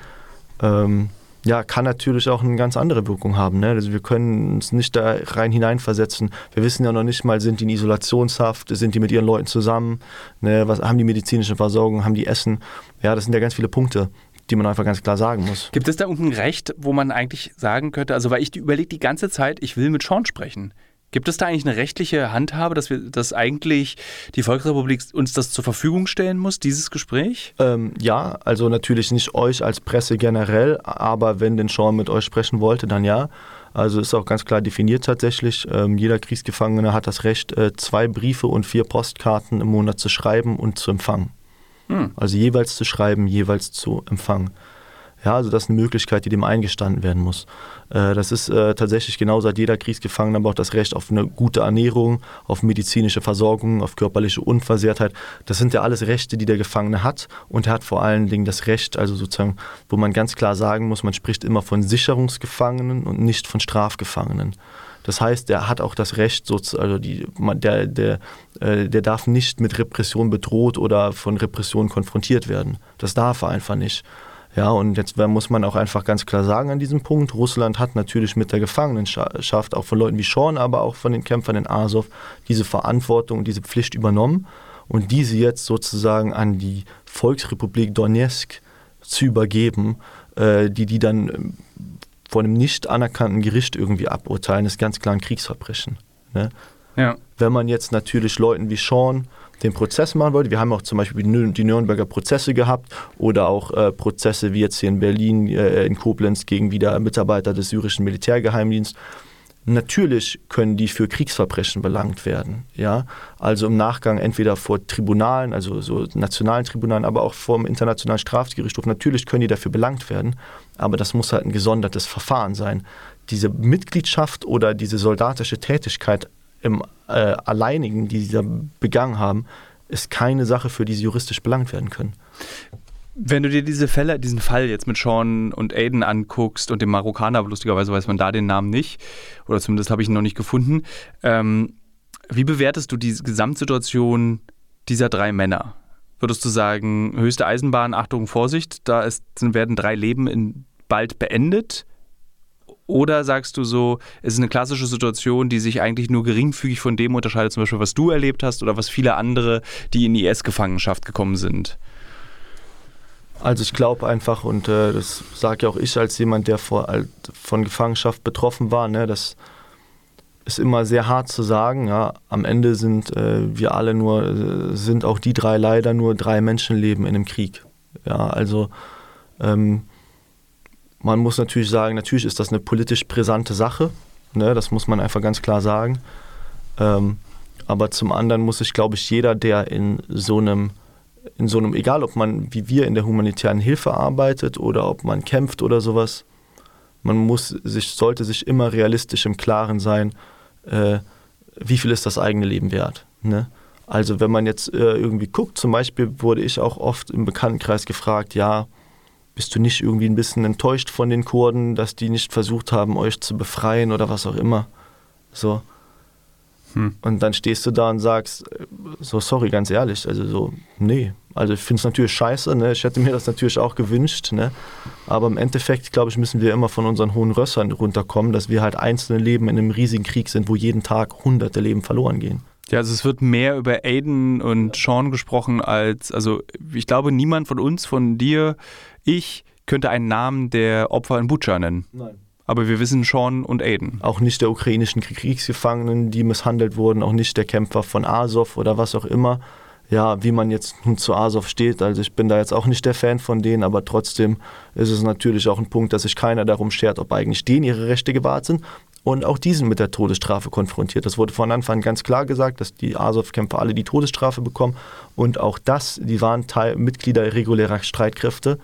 Ähm, ja, kann natürlich auch eine ganz andere Wirkung haben. Ne? Also wir können uns nicht da rein hineinversetzen. Wir wissen ja noch nicht mal, sind die in Isolationshaft, sind die mit ihren Leuten zusammen, ne? Was, haben die medizinische Versorgung, haben die Essen. Ja, das sind ja ganz viele Punkte die man einfach ganz klar sagen muss. Gibt es da irgendein Recht, wo man eigentlich sagen könnte, also weil ich überlege die ganze Zeit, ich will mit Sean sprechen. Gibt es da eigentlich eine rechtliche Handhabe, dass wir, dass eigentlich die Volksrepublik uns das zur Verfügung stellen muss, dieses Gespräch? Ähm, ja, also natürlich nicht euch als Presse generell, aber wenn denn Sean mit euch sprechen wollte, dann ja. Also ist auch ganz klar definiert tatsächlich. Ähm, jeder Kriegsgefangene hat das Recht, äh, zwei Briefe und vier Postkarten im Monat zu schreiben und zu empfangen. Hm. Also jeweils zu schreiben, jeweils zu empfangen. Ja, also das ist eine Möglichkeit, die dem eingestanden werden muss. Äh, das ist äh, tatsächlich genauso hat jeder Kriegsgefangener aber auch das Recht auf eine gute Ernährung, auf medizinische Versorgung, auf körperliche Unversehrtheit. Das sind ja alles Rechte, die der Gefangene hat und er hat vor allen Dingen das Recht, also sozusagen, wo man ganz klar sagen muss, man spricht immer von Sicherungsgefangenen und nicht von Strafgefangenen. Das heißt, der hat auch das Recht, also die, der, der, äh, der darf nicht mit Repression bedroht oder von Repression konfrontiert werden. Das darf er einfach nicht. Ja, und jetzt muss man auch einfach ganz klar sagen an diesem Punkt, Russland hat natürlich mit der Gefangenenschaft, auch von Leuten wie Sean, aber auch von den Kämpfern in Azov, diese Verantwortung, diese Pflicht übernommen und diese jetzt sozusagen an die Volksrepublik Donetsk zu übergeben, äh, die die dann ähm, vor einem nicht anerkannten Gericht irgendwie aburteilen, ist ganz klar ein Kriegsverbrechen. Ne? Ja. Wenn man jetzt natürlich Leuten wie Sean den Prozess machen wollte. Wir haben auch zum Beispiel die Nürnberger Prozesse gehabt oder auch äh, Prozesse wie jetzt hier in Berlin, äh, in Koblenz gegen wieder Mitarbeiter des syrischen Militärgeheimdienstes. Natürlich können die für Kriegsverbrechen belangt werden. Ja? Also im Nachgang entweder vor Tribunalen, also so nationalen Tribunalen, aber auch vor dem Internationalen Strafgerichtshof. Natürlich können die dafür belangt werden, aber das muss halt ein gesondertes Verfahren sein. Diese Mitgliedschaft oder diese soldatische Tätigkeit im äh, Alleinigen, die sie da begangen haben, ist keine Sache, für die sie juristisch belangt werden können. Wenn du dir diese Fälle, diesen Fall jetzt mit Sean und Aiden anguckst und dem Marokkaner, aber lustigerweise weiß man da den Namen nicht, oder zumindest habe ich ihn noch nicht gefunden, ähm, wie bewertest du die Gesamtsituation dieser drei Männer? Würdest du sagen, höchste Eisenbahn, Achtung, Vorsicht, da ist, werden drei Leben in, bald beendet? Oder sagst du so, es ist eine klassische Situation, die sich eigentlich nur geringfügig von dem unterscheidet, zum Beispiel, was du erlebt hast oder was viele andere, die in IS-Gefangenschaft gekommen sind? Also ich glaube einfach, und äh, das sage ja auch ich als jemand, der vor, von Gefangenschaft betroffen war, ne, das ist immer sehr hart zu sagen. Ja. Am Ende sind äh, wir alle nur, äh, sind auch die drei leider nur drei Menschenleben in einem Krieg. Ja, also ähm, man muss natürlich sagen, natürlich ist das eine politisch brisante Sache. Ne? Das muss man einfach ganz klar sagen. Ähm, aber zum anderen muss sich, glaube ich, jeder, der in so einem, in so einem, egal ob man wie wir in der humanitären Hilfe arbeitet oder ob man kämpft oder sowas, man muss sich, sollte sich immer realistisch im Klaren sein, äh, wie viel ist das eigene Leben wert. Ne? Also wenn man jetzt äh, irgendwie guckt, zum Beispiel wurde ich auch oft im Bekanntenkreis gefragt, ja, bist du nicht irgendwie ein bisschen enttäuscht von den Kurden, dass die nicht versucht haben, euch zu befreien oder was auch immer? So. Hm. Und dann stehst du da und sagst, äh, so sorry, ganz ehrlich, also so, nee. Also ich finde es natürlich scheiße, ne? ich hätte mir das natürlich auch gewünscht, ne? aber im Endeffekt, glaube ich, müssen wir immer von unseren hohen Rössern runterkommen, dass wir halt einzelne Leben in einem riesigen Krieg sind, wo jeden Tag hunderte Leben verloren gehen. Ja, also es wird mehr über Aiden und Sean gesprochen als, also ich glaube, niemand von uns, von dir, ich, könnte einen Namen der Opfer in Butscha nennen. Nein. Aber wir wissen Sean und Aiden. Auch nicht der ukrainischen Kriegsgefangenen, die misshandelt wurden, auch nicht der Kämpfer von Azov oder was auch immer. Ja, wie man jetzt nun zu Azov steht, also ich bin da jetzt auch nicht der Fan von denen, aber trotzdem ist es natürlich auch ein Punkt, dass sich keiner darum schert, ob eigentlich denen ihre Rechte gewahrt sind und auch diesen mit der Todesstrafe konfrontiert. Das wurde von Anfang an ganz klar gesagt, dass die Azov-Kämpfer alle die Todesstrafe bekommen und auch das, die waren Teil, Mitglieder regulärer Streitkräfte.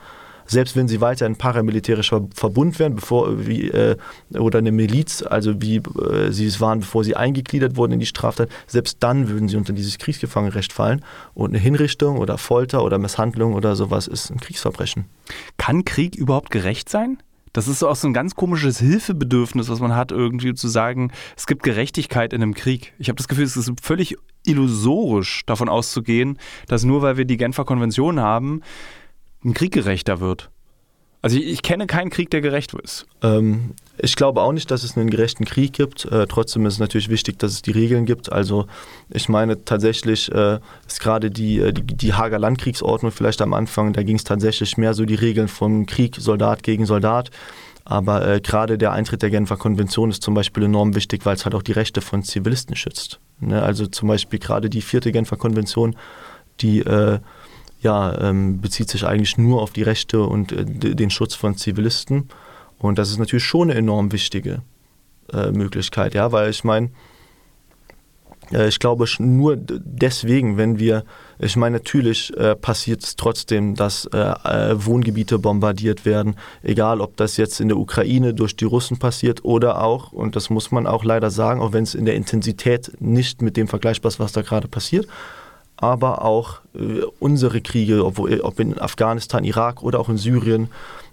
Selbst wenn sie weiter ein paramilitärischer Verbund wären, bevor wie, äh, oder eine Miliz, also wie äh, sie es waren, bevor sie eingegliedert wurden in die Straftat, selbst dann würden sie unter dieses Kriegsgefangenrecht fallen. Und eine Hinrichtung oder Folter oder Misshandlung oder sowas ist ein Kriegsverbrechen. Kann Krieg überhaupt gerecht sein? Das ist auch so ein ganz komisches Hilfebedürfnis, was man hat, irgendwie zu sagen, es gibt Gerechtigkeit in einem Krieg. Ich habe das Gefühl, es ist völlig illusorisch, davon auszugehen, dass nur weil wir die Genfer Konvention haben, ein Krieg gerechter wird. Also ich, ich, kenne keinen Krieg, der gerecht ist. Ähm, ich glaube auch nicht, dass es einen gerechten Krieg gibt. Äh, trotzdem ist es natürlich wichtig, dass es die Regeln gibt. Also ich meine tatsächlich äh, ist gerade die, äh, die, die Hager Landkriegsordnung vielleicht am Anfang, da ging es tatsächlich mehr so die Regeln vom Krieg Soldat gegen Soldat. Aber äh, gerade der Eintritt der Genfer Konvention ist zum Beispiel enorm wichtig, weil es halt auch die Rechte von Zivilisten schützt. Ne? Also zum Beispiel gerade die vierte Genfer Konvention, die äh, ja, ähm, bezieht sich eigentlich nur auf die Rechte und äh, den Schutz von Zivilisten. Und das ist natürlich schon eine enorm wichtige äh, Möglichkeit, ja, weil ich meine, Äh, ich glaube nur deswegen, wenn wir, ich meine, natürlich äh, passiert es trotzdem, dass äh, äh, Wohngebiete bombardiert werden, egal ob das jetzt in der Ukraine durch die Russen passiert oder auch, und das muss man auch leider sagen, auch wenn es in der Intensität nicht mit dem vergleichbar ist, was da gerade passiert, aber auch äh, unsere Kriege, ob, ob, in Afghanistan, Irak oder auch in Syrien,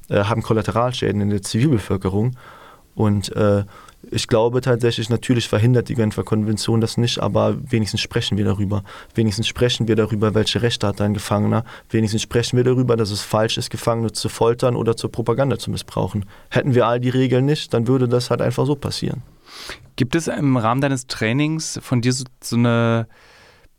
äh, haben Kollateralschäden in der Zivilbevölkerung. Und ich glaube tatsächlich, natürlich verhindert die Genfer Konvention das nicht, aber wenigstens sprechen wir darüber. Wenigstens sprechen wir darüber, welche Rechte hat ein Gefangener. Wenigstens sprechen wir darüber, dass es falsch ist, Gefangene zu foltern oder zur Propaganda zu missbrauchen. Hätten wir all die Regeln nicht, dann würde das halt einfach so passieren. Gibt es im Rahmen deines Trainings von dir so, so eine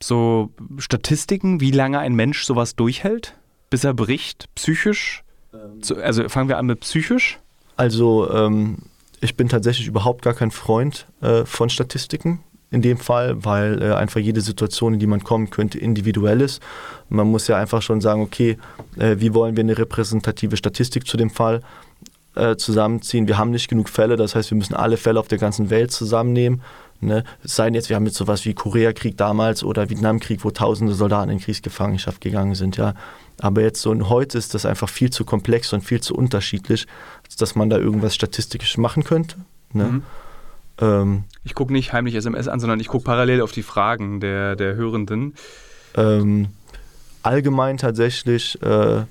so Statistiken, wie lange ein Mensch sowas durchhält, bis er bricht, psychisch? Ähm. Also fangen wir an mit psychisch. Also ähm, ich bin tatsächlich überhaupt gar kein Freund äh, von Statistiken in dem Fall, weil äh, einfach jede Situation, in die man kommen könnte, individuell ist. Man muss ja einfach schon sagen, okay, äh, wie wollen wir eine repräsentative Statistik zu dem Fall äh, zusammenziehen? Wir haben nicht genug Fälle, das heißt, wir müssen alle Fälle auf der ganzen Welt zusammennehmen. Ne? Es sei denn jetzt, wir haben jetzt sowas wie Koreakrieg damals oder Vietnamkrieg, wo tausende Soldaten in Kriegsgefangenschaft gegangen sind, ja. Aber jetzt so und heute ist das einfach viel zu komplex und viel zu unterschiedlich, dass man da irgendwas statistisch machen könnte. Ne? Mhm. Ähm, ich gucke nicht heimlich SMS an, sondern ich gucke parallel auf die Fragen der, der Hörenden. Ähm, allgemein tatsächlich äh,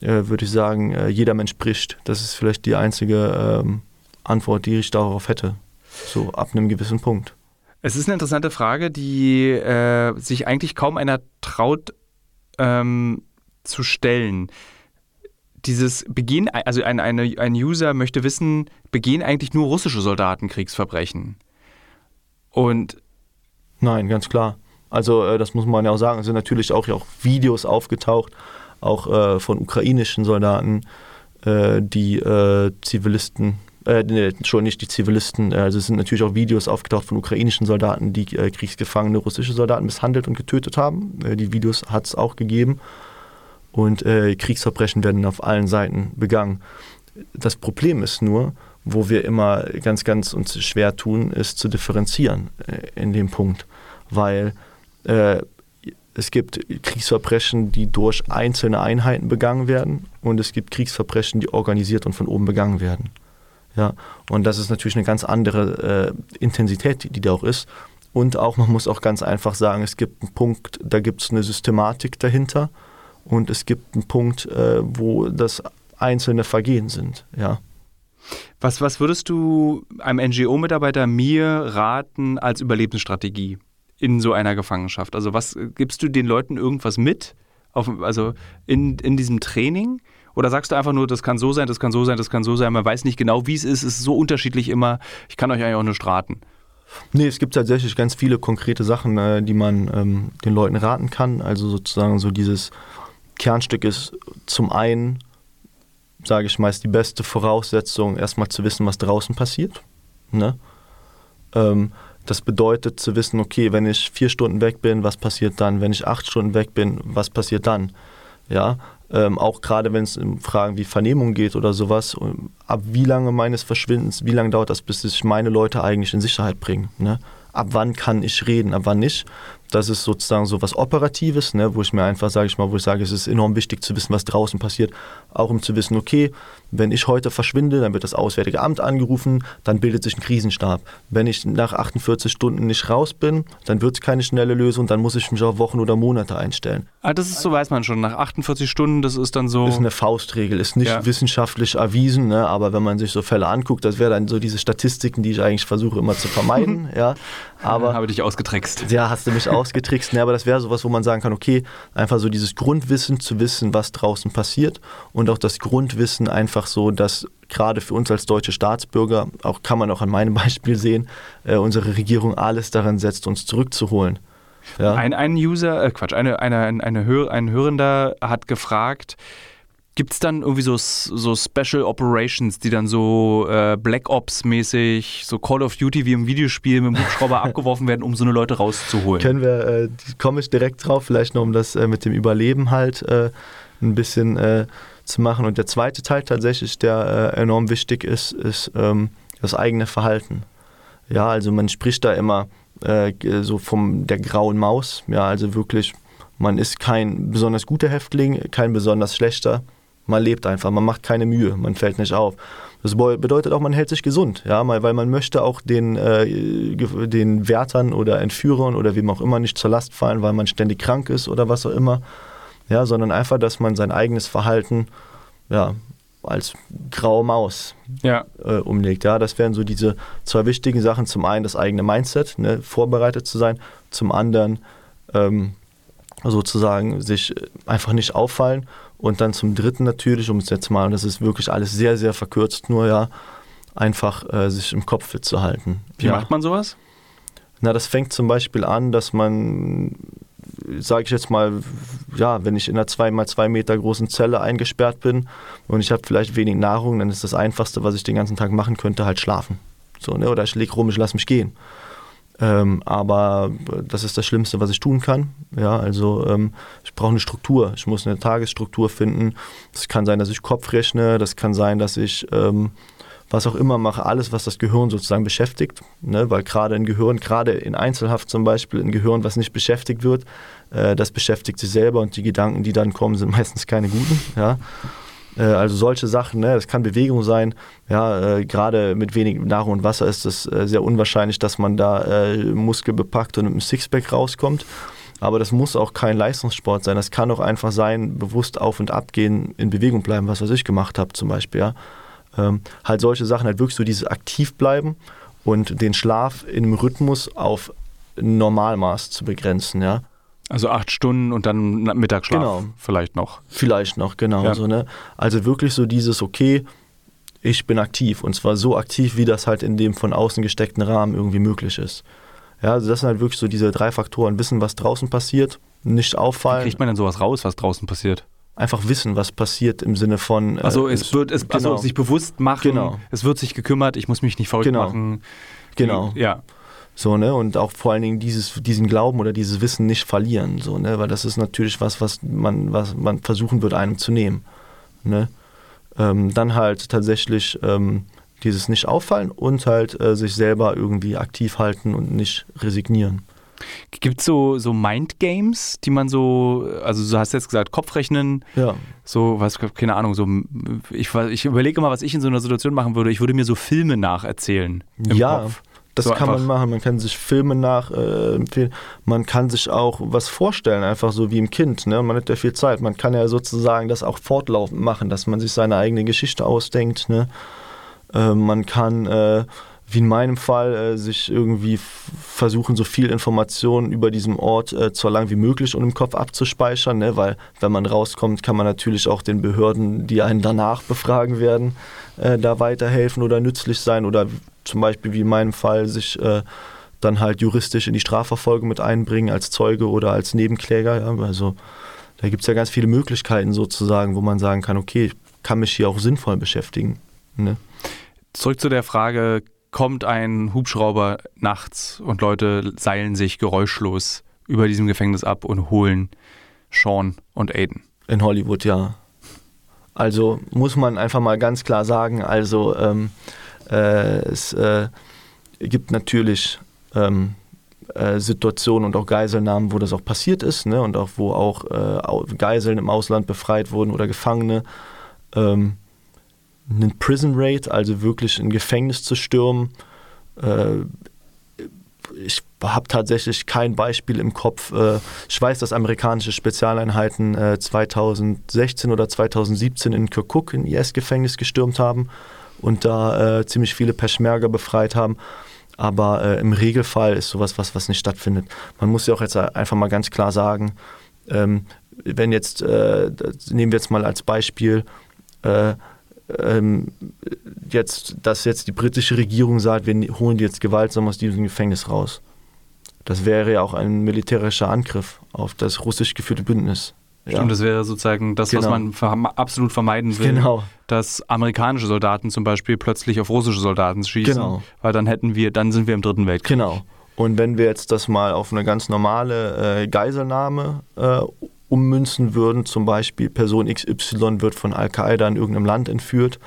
äh, würde ich sagen, äh, jeder Mensch bricht. Das ist vielleicht die einzige ähm, Antwort, die ich darauf hätte. So ab einem gewissen Punkt. Es ist eine interessante Frage, die äh, sich eigentlich kaum einer traut ähm, zu stellen. Dieses Begehen, also ein, eine, ein User möchte wissen, begehen eigentlich nur russische Soldaten Kriegsverbrechen? Und Nein, ganz klar. Also äh, das muss man ja auch sagen. Es sind natürlich auch, auch Videos aufgetaucht, auch äh, von ukrainischen Soldaten, äh, die äh, Zivilisten, äh, nee, schon nicht die Zivilisten, äh, also es sind natürlich auch Videos aufgetaucht von ukrainischen Soldaten, die äh, kriegsgefangene russische Soldaten misshandelt und getötet haben. die Videos hat es auch gegeben und äh, Kriegsverbrechen werden auf allen Seiten begangen. Das Problem ist nur, wo wir immer ganz, ganz uns schwer tun, ist zu differenzieren äh, in dem Punkt, weil äh, es gibt Kriegsverbrechen, die durch einzelne Einheiten begangen werden und es gibt Kriegsverbrechen, die organisiert und von oben begangen werden. Ja, und das ist natürlich eine ganz andere äh, Intensität, die, die da auch ist. Und auch, man muss auch ganz einfach sagen, es gibt einen Punkt, da gibt es eine Systematik dahinter und es gibt einen Punkt, äh, wo das einzelne Vergehen sind. Ja. Was, was würdest du einem NGO-Mitarbeiter mir raten als Überlebensstrategie in so einer Gefangenschaft? Also was gibst du den Leuten irgendwas mit, auf, also in, in diesem Training? Oder sagst du einfach nur, das kann so sein, das kann so sein, das kann so sein, man weiß nicht genau, wie es ist, es ist so unterschiedlich immer, ich kann euch eigentlich auch nur straten. Nee, es gibt tatsächlich ganz viele konkrete Sachen, äh, die man ähm, den Leuten raten kann. Also sozusagen so dieses Kernstück ist zum einen, sage ich meist, die beste Voraussetzung, erstmal zu wissen, was draußen passiert. Ne? Ähm, das bedeutet zu wissen, okay, wenn ich vier Stunden weg bin, was passiert dann? Wenn ich acht Stunden weg bin, was passiert dann? Ja, ähm, auch gerade wenn es um Fragen wie Vernehmung geht oder sowas, ab wie lange meines Verschwindens, wie lange dauert das, bis ich meine Leute eigentlich in Sicherheit bringe? Ne? Ab wann kann ich reden, ab wann nicht? Das ist sozusagen so was Operatives, ne, wo ich mir einfach, sage ich mal, wo ich sage, es ist enorm wichtig zu wissen, was draußen passiert. Auch um zu wissen, okay, wenn ich heute verschwinde, dann wird das Auswärtige Amt angerufen, dann bildet sich ein Krisenstab. Wenn ich nach 48 Stunden nicht raus bin, dann wird es keine schnelle Lösung, dann muss ich mich auf Wochen oder Monate einstellen. Ah, das ist so, weiß man schon, nach 48 Stunden, das ist dann so. Ist eine Faustregel, ist nicht ja. wissenschaftlich erwiesen, ne, aber wenn man sich so Fälle anguckt, das wäre dann so diese Statistiken, die ich eigentlich versuche immer zu vermeiden. ja. Aber, Habe dich ausgetrickst. Ja, hast du mich ausgetrickst. Ne, aber das wäre sowas, wo man sagen kann, okay, einfach so dieses Grundwissen zu wissen, was draußen passiert und auch das Grundwissen einfach so, dass gerade für uns als deutsche Staatsbürger, auch kann man auch an meinem Beispiel sehen, äh, unsere Regierung alles daran setzt, uns zurückzuholen. Ja? Ein, ein User, äh Quatsch, eine, eine, eine, Hör, ein Hörender hat gefragt, Gibt es dann irgendwie so, so Special Operations, die dann so äh, Black Ops-mäßig, so Call of Duty wie im Videospiel mit dem Hubschrauber abgeworfen werden, um so eine Leute rauszuholen? Können wir, äh, komme ich direkt drauf, vielleicht noch um das äh, mit dem Überleben halt äh, ein bisschen äh, zu machen. Und der zweite Teil tatsächlich, der äh, enorm wichtig ist, ist ähm, das eigene Verhalten. Ja, also man spricht da immer äh, so vom der grauen Maus. Ja, also wirklich, man ist kein besonders guter Häftling, kein besonders schlechter. Man lebt einfach, man macht keine Mühe, man fällt nicht auf. Das bedeutet auch, man hält sich gesund, ja, weil man möchte auch den, äh, den Wärtern oder Entführern oder wem auch immer nicht zur Last fallen, weil man ständig krank ist oder was auch immer. Ja, sondern einfach, dass man sein eigenes Verhalten ja, als graue Maus ja. äh, umlegt. Ja, das wären so diese zwei wichtigen Sachen. Zum einen das eigene Mindset, ne, vorbereitet zu sein. Zum anderen ähm, sozusagen sich einfach nicht auffallen. Und dann zum dritten natürlich, um es jetzt mal, und das ist wirklich alles sehr, sehr verkürzt, nur ja, einfach äh, sich im Kopf fit zu halten. Wie ja. macht man sowas? Na, das fängt zum Beispiel an, dass man sage ich jetzt mal, ja, wenn ich in einer 2 mal 2 Meter großen Zelle eingesperrt bin und ich habe vielleicht wenig Nahrung, dann ist das Einfachste, was ich den ganzen Tag machen könnte, halt schlafen. So, ne? Oder ich lege rum, ich lasse mich gehen. Ähm, aber das ist das Schlimmste, was ich tun kann. Ja, also ähm, ich brauche eine Struktur. Ich muss eine Tagesstruktur finden. Das kann sein, dass ich Kopf rechne. Das kann sein, dass ich ähm, was auch immer mache, alles, was das Gehirn sozusagen beschäftigt, ne? weil gerade ein Gehirn, gerade in Einzelhaft zum Beispiel, ein Gehirn, was nicht beschäftigt wird, äh, das beschäftigt sich selber und die Gedanken, die dann kommen, sind meistens keine guten. Ja? Äh, also solche Sachen, ne? das kann Bewegung sein, ja, äh, gerade mit wenig Nahrung und Wasser ist es äh, sehr unwahrscheinlich, dass man da äh, muskelbepackt und mit einem Sixpack rauskommt. Aber das muss auch kein Leistungssport sein. Das kann auch einfach sein, bewusst auf und ab gehen, in Bewegung bleiben, was was ich gemacht habe zum Beispiel. Ja? Ähm, halt solche Sachen, halt wirklich so dieses aktiv bleiben und den Schlaf im Rhythmus auf Normalmaß zu begrenzen, ja. Also acht Stunden und dann Mittagsschlaf genau. vielleicht noch. Vielleicht noch, genau. Ja. So, ne? Also wirklich so dieses, okay, ich bin aktiv und zwar so aktiv, wie das halt in dem von außen gesteckten Rahmen irgendwie möglich ist. Ja, also das sind halt wirklich so diese drei Faktoren. Wissen, was draußen passiert, nicht auffallen. Wie kriegt man denn sowas raus, was draußen passiert? Einfach wissen, was passiert im Sinne von. Äh, also es wird es genau. also sich bewusst machen, genau. es wird sich gekümmert, ich muss mich nicht verrückt genau. machen. Genau. Ja. So, ne? Und auch vor allen Dingen dieses, diesen Glauben oder dieses Wissen nicht verlieren. So, ne? Weil das ist natürlich was, was man, was man versuchen wird, einem zu nehmen. Ne? Ähm, dann halt tatsächlich ähm, dieses nicht auffallen und halt äh, sich selber irgendwie aktiv halten und nicht resignieren. Gibt es so, so Mindgames, die man so, also du hast jetzt gesagt, Kopfrechnen, ja. so, was, keine Ahnung, so, ich, ich überlege immer, was ich in so einer Situation machen würde. Ich würde mir so Filme nacherzählen. Im ja. Kopf. Das so kann man machen. Man kann sich Filme nachempfehlen. Äh, man kann sich auch was vorstellen, einfach so wie im Kind. Ne? Man hat ja viel Zeit. Man kann ja sozusagen das auch fortlaufend machen, dass man sich seine eigene Geschichte ausdenkt. Ne? Äh, man kann äh, wie in meinem Fall, äh, sich irgendwie versuchen, so viel Informationen über diesen Ort äh, so lang wie möglich und im Kopf abzuspeichern, ne? weil wenn man rauskommt, kann man natürlich auch den Behörden, die einen danach befragen werden, äh, da weiterhelfen oder nützlich sein oder zum Beispiel wie in meinem Fall sich äh, dann halt juristisch in die Strafverfolgung mit einbringen als Zeuge oder als Nebenkläger. Ja? Also da gibt es ja ganz viele Möglichkeiten sozusagen, wo man sagen kann, okay, ich kann mich hier auch sinnvoll beschäftigen. Ne? Zurück zu der Frage, kommt ein Hubschrauber nachts und Leute seilen sich geräuschlos über diesem Gefängnis ab und holen Sean und Aiden. In Hollywood, ja. Also muss man einfach mal ganz klar sagen, also ähm, äh, es äh, gibt natürlich ähm, äh, Situationen und auch Geiselnahmen, wo das auch passiert ist ne? und auch wo auch äh, Geiseln im Ausland befreit wurden oder Gefangene. Ähm, einen Prison Raid, also wirklich ein Gefängnis zu stürmen. Äh, ich habe tatsächlich kein Beispiel im Kopf. Äh, ich weiß, dass amerikanische Spezialeinheiten 2016 äh, oder 2017 in Kirkuk ein IS-Gefängnis gestürmt haben und da ziemlich viele Peschmerga befreit haben. Aber im Regelfall ist sowas, was, was nicht stattfindet. Man muss ja auch jetzt einfach mal ganz klar sagen, ähm, wenn jetzt, nehmen wir jetzt mal als Beispiel, ähm, jetzt, dass jetzt die britische Regierung sagt, wir holen die jetzt gewaltsam aus diesem Gefängnis raus. Das wäre ja auch ein militärischer Angriff auf das russisch geführte Bündnis. Stimmt, ja. das wäre sozusagen das, genau. was man verm absolut vermeiden will. Genau. Dass amerikanische Soldaten zum Beispiel plötzlich auf russische Soldaten schießen. Genau. Weil dann hätten wir, dann sind wir im Dritten Weltkrieg. Genau. Und wenn wir jetzt das mal auf eine ganz normale äh, Geiselnahme äh, ummünzen würden, zum Beispiel Person XY wird von Al-Qaida in irgendeinem Land entführt,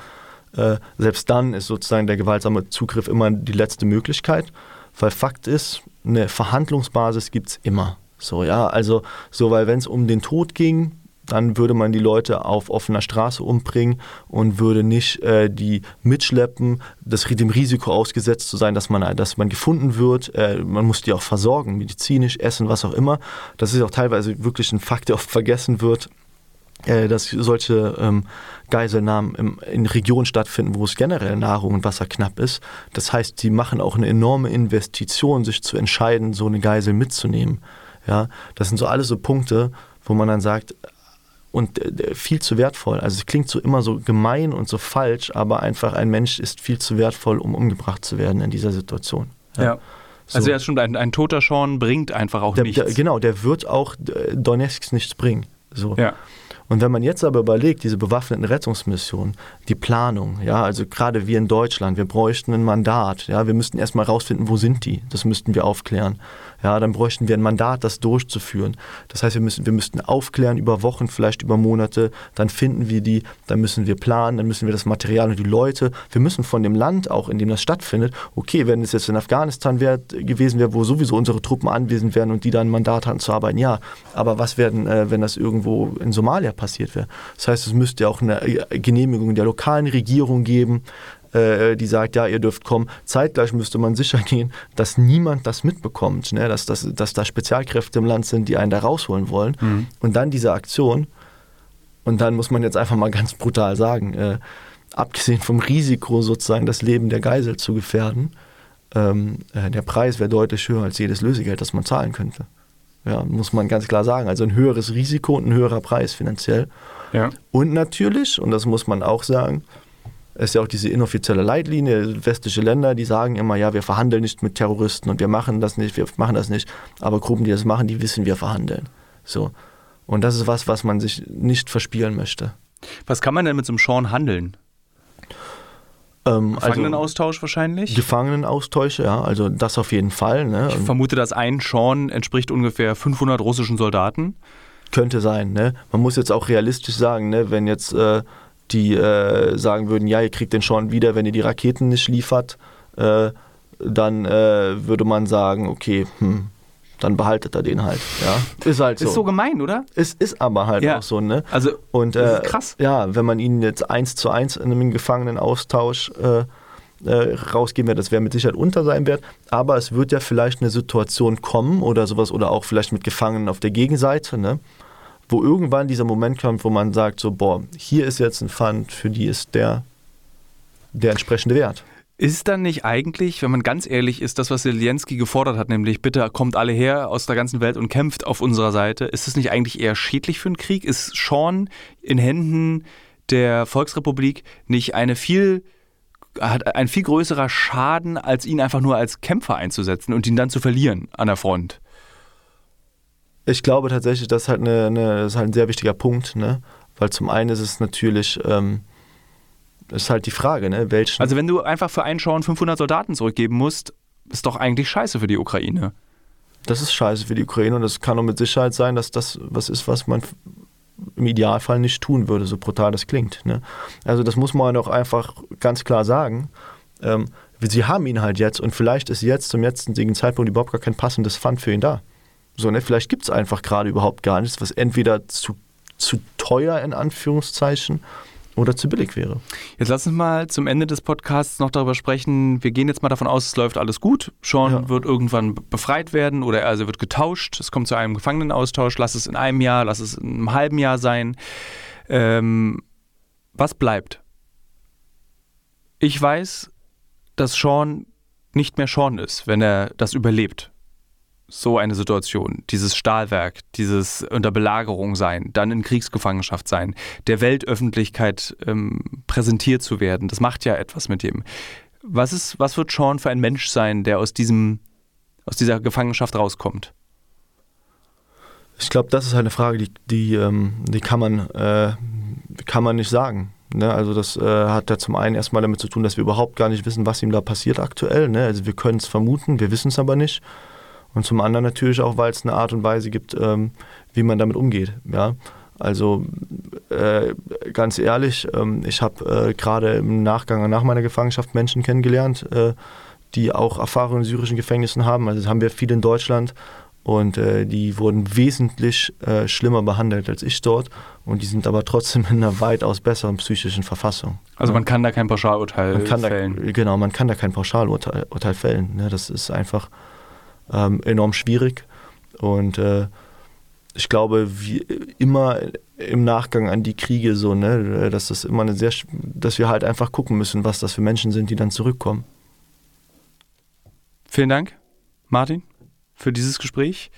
äh, selbst dann ist sozusagen der gewaltsame Zugriff immer die letzte Möglichkeit, weil Fakt ist, eine Verhandlungsbasis gibt es immer. So, ja, also so, weil wenn es um den Tod ging, dann würde man die Leute auf offener Straße umbringen und würde nicht äh, die mitschleppen, das, dem Risiko ausgesetzt zu sein, dass man, dass man gefunden wird. Äh, man muss die auch versorgen, medizinisch, essen, was auch immer. Das ist auch teilweise wirklich ein Fakt, der oft vergessen wird, äh, dass solche ähm, Geiselnahmen im, in Regionen stattfinden, wo es generell Nahrung und Wasser knapp ist. Das heißt, die machen auch eine enorme Investition, sich zu entscheiden, so eine Geisel mitzunehmen. Ja, das sind so alles so Punkte, wo man dann sagt, und äh, viel zu wertvoll. Also es klingt so immer so gemein und so falsch, aber einfach ein Mensch ist viel zu wertvoll, um umgebracht zu werden in dieser Situation. Ja. ja. So. Also ist schon ein, ein toter Sean bringt einfach auch der, nichts. Der, genau, der wird auch äh, Donetsk nichts bringen. So. Ja. Und wenn man jetzt aber überlegt, diese bewaffneten Rettungsmissionen, die Planung, ja, also gerade wir in Deutschland, wir bräuchten ein Mandat, ja, wir müssten erstmal rausfinden, wo sind die? Das müssten wir aufklären ja, dann bräuchten wir ein Mandat, das durchzuführen. Das heißt, wir, müssen, wir müssten aufklären über Wochen, vielleicht über Monate, dann finden wir die, dann müssen wir planen, dann müssen wir das Material und die Leute, wir müssen von dem Land auch, in dem das stattfindet, okay, wenn es jetzt in Afghanistan wär, gewesen wäre, wo sowieso unsere Truppen anwesend wären und die dann ein Mandat hatten zu arbeiten, ja, aber was werden, äh, wenn das irgendwo in Somalia passiert wäre? Das heißt, es müsste auch eine äh, Genehmigung der lokalen Regierung geben, äh, die sagt, ja, ihr dürft kommen. Zeitgleich müsste man sicher gehen, dass niemand das mitbekommt, ne? dass, dass, dass da Spezialkräfte im Land sind, die einen da rausholen wollen. Mhm. Und dann diese Aktion. Und dann muss man jetzt einfach mal ganz brutal sagen, äh, abgesehen vom Risiko sozusagen das Leben der Geisel zu gefährden, ähm, äh, der Preis wäre deutlich höher als jedes Lösegeld, das man zahlen könnte. Ja, muss man ganz klar sagen. Also ein höheres Risiko und ein höherer Preis finanziell. Ja. Und natürlich, und das muss man auch sagen, ist ja auch diese inoffizielle Leitlinie, westliche Länder, die sagen immer, ja, wir verhandeln nicht mit Terroristen und wir machen das nicht, wir machen das nicht. Aber Gruppen, die das machen, die wissen, wir verhandeln. So. Und das ist was, was man sich nicht verspielen möchte. Was kann man denn mit so einem Sean handeln? Ähm, also Gefangenenaustausch also, wahrscheinlich? Gefangenenaustausche, ja, also das auf jeden Fall. Ne? Ich vermute, dass ein Sean entspricht ungefähr 500 russischen Soldaten. Könnte sein, ne? Man muss jetzt auch realistisch sagen, ne? wenn jetzt äh, die äh, sagen würden, ja, ihr kriegt den schon wieder, wenn ihr die Raketen nicht liefert, äh, dann äh, würde man sagen, okay, hm, dann behaltet er den halt. Ja, ist halt so. Ist so gemein, oder? Es ist aber halt ja. auch so, ne? Also und äh, krass. Ja, wenn man ihn jetzt eins zu eins in einem Gefangenenaustausch äh, äh, rausgeben wird, das wäre mit Sicherheit unter seinem Wert. Aber es wird ja vielleicht eine Situation kommen oder sowas oder auch vielleicht mit Gefangenen auf der Gegenseite, ne? Wo irgendwann dieser Moment kommt, wo man sagt, so, boah, hier ist jetzt ein Fund, für die ist der, der entsprechende Wert. Ist dann nicht eigentlich, wenn man ganz ehrlich ist, das, was Zelensky gefordert hat, nämlich bitte kommt alle her aus der ganzen Welt und kämpft auf unserer Seite, ist es nicht eigentlich eher schädlich für einen Krieg? Ist Sean in Händen der Volksrepublik nicht eine viel hat ein viel größerer Schaden, als ihn einfach nur als Kämpfer einzusetzen und ihn dann zu verlieren an der Front? Ich glaube tatsächlich, das ist halt, eine, eine, das ist halt ein sehr wichtiger Punkt, ne? weil zum einen ist es natürlich, ähm, ist halt die Frage, ne? welchen. Also wenn du einfach für einen Schauen 500 Soldaten zurückgeben musst, ist doch eigentlich scheiße für die Ukraine. Das ist scheiße für die Ukraine und es kann auch mit Sicherheit sein, dass das was ist, was man im Idealfall nicht tun würde, so brutal das klingt. Ne? Also das muss man auch einfach ganz klar sagen. Ähm, sie haben ihn halt jetzt und vielleicht ist jetzt zum jetzigen Zeitpunkt überhaupt gar kein passendes Fund für ihn da. So, ne? Vielleicht gibt es einfach gerade überhaupt gar nichts, was entweder zu, zu teuer in Anführungszeichen oder zu billig wäre. Jetzt lass uns mal zum Ende des Podcasts noch darüber sprechen. Wir gehen jetzt mal davon aus, es läuft alles gut. Sean ja. wird irgendwann befreit werden oder also wird getauscht. Es kommt zu einem Gefangenenaustausch. Lass es in einem Jahr, lass es in einem halben Jahr sein. Ähm, was bleibt? Ich weiß, dass Sean nicht mehr Sean ist, wenn er das überlebt so eine Situation, dieses Stahlwerk, dieses unter Belagerung sein, dann in Kriegsgefangenschaft sein, der Weltöffentlichkeit ähm, präsentiert zu werden, das macht ja etwas mit dem. Was, ist, was wird Sean für ein Mensch sein, der aus, diesem, aus dieser Gefangenschaft rauskommt? Ich glaube, das ist eine Frage, die, die, ähm, die kann, man, äh, kann man nicht sagen. Ne? Also das äh, hat ja zum einen erstmal damit zu tun, dass wir überhaupt gar nicht wissen, was ihm da passiert aktuell. Ne? Also wir können es vermuten, wir wissen es aber nicht. Und zum anderen natürlich auch, weil es eine Art und Weise gibt, ähm, wie man damit umgeht. Ja? Also äh, ganz ehrlich, ähm, ich habe äh, gerade im Nachgang nach meiner Gefangenschaft Menschen kennengelernt, äh, die auch Erfahrung in syrischen Gefängnissen haben. Also das haben wir viele in Deutschland und äh, die wurden wesentlich äh, schlimmer behandelt als ich dort und die sind aber trotzdem in einer weitaus besseren psychischen Verfassung. Also man kann da kein Pauschalurteil man fällen. Da, genau, man kann da kein Pauschalurteil Urteil fällen. Ne? Das ist einfach ähm, enorm schwierig und äh, ich glaube, wie immer im Nachgang an die Kriege so, ne, dass das immer eine sehr, dass wir halt einfach gucken müssen, was das für Menschen sind, die dann zurückkommen. Vielen Dank, Martin, für dieses Gespräch.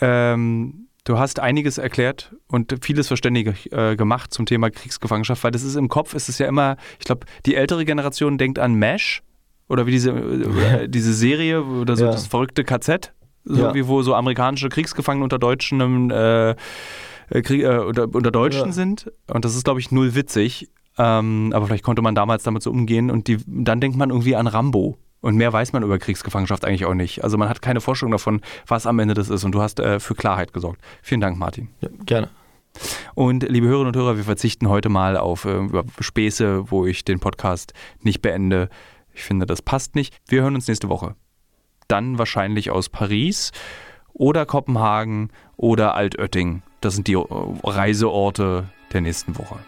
Ähm, du hast einiges erklärt und vieles verständig äh, gemacht zum Thema Kriegsgefangenschaft, weil das ist im Kopf, ist es ja immer, ich glaube, die ältere Generation denkt an MASH oder wie diese, äh, diese Serie oder so ja. das verrückte KZ, so ja. wie wo so amerikanische Kriegsgefangene unter Deutschen äh, Krieg, äh, unter, unter, Deutschen ja. sind. Und das ist, glaube ich, null witzig. Ähm, aber vielleicht konnte man damals damit so umgehen und die, dann denkt man irgendwie an Rambo. Und mehr weiß man über Kriegsgefangenschaft eigentlich auch nicht. Also man hat keine Vorstellung davon, was am Ende das ist. Und du hast äh, für Klarheit gesorgt. Vielen Dank, Martin. Ja, gerne. Und liebe Hörerinnen und Hörer, wir verzichten heute mal auf äh, Späße, wo ich den Podcast nicht beende. Ich finde, das passt nicht. Wir hören uns nächste Woche. Dann wahrscheinlich aus Paris oder Kopenhagen oder Altötting. Das sind die äh, Reiseorte der nächsten Woche.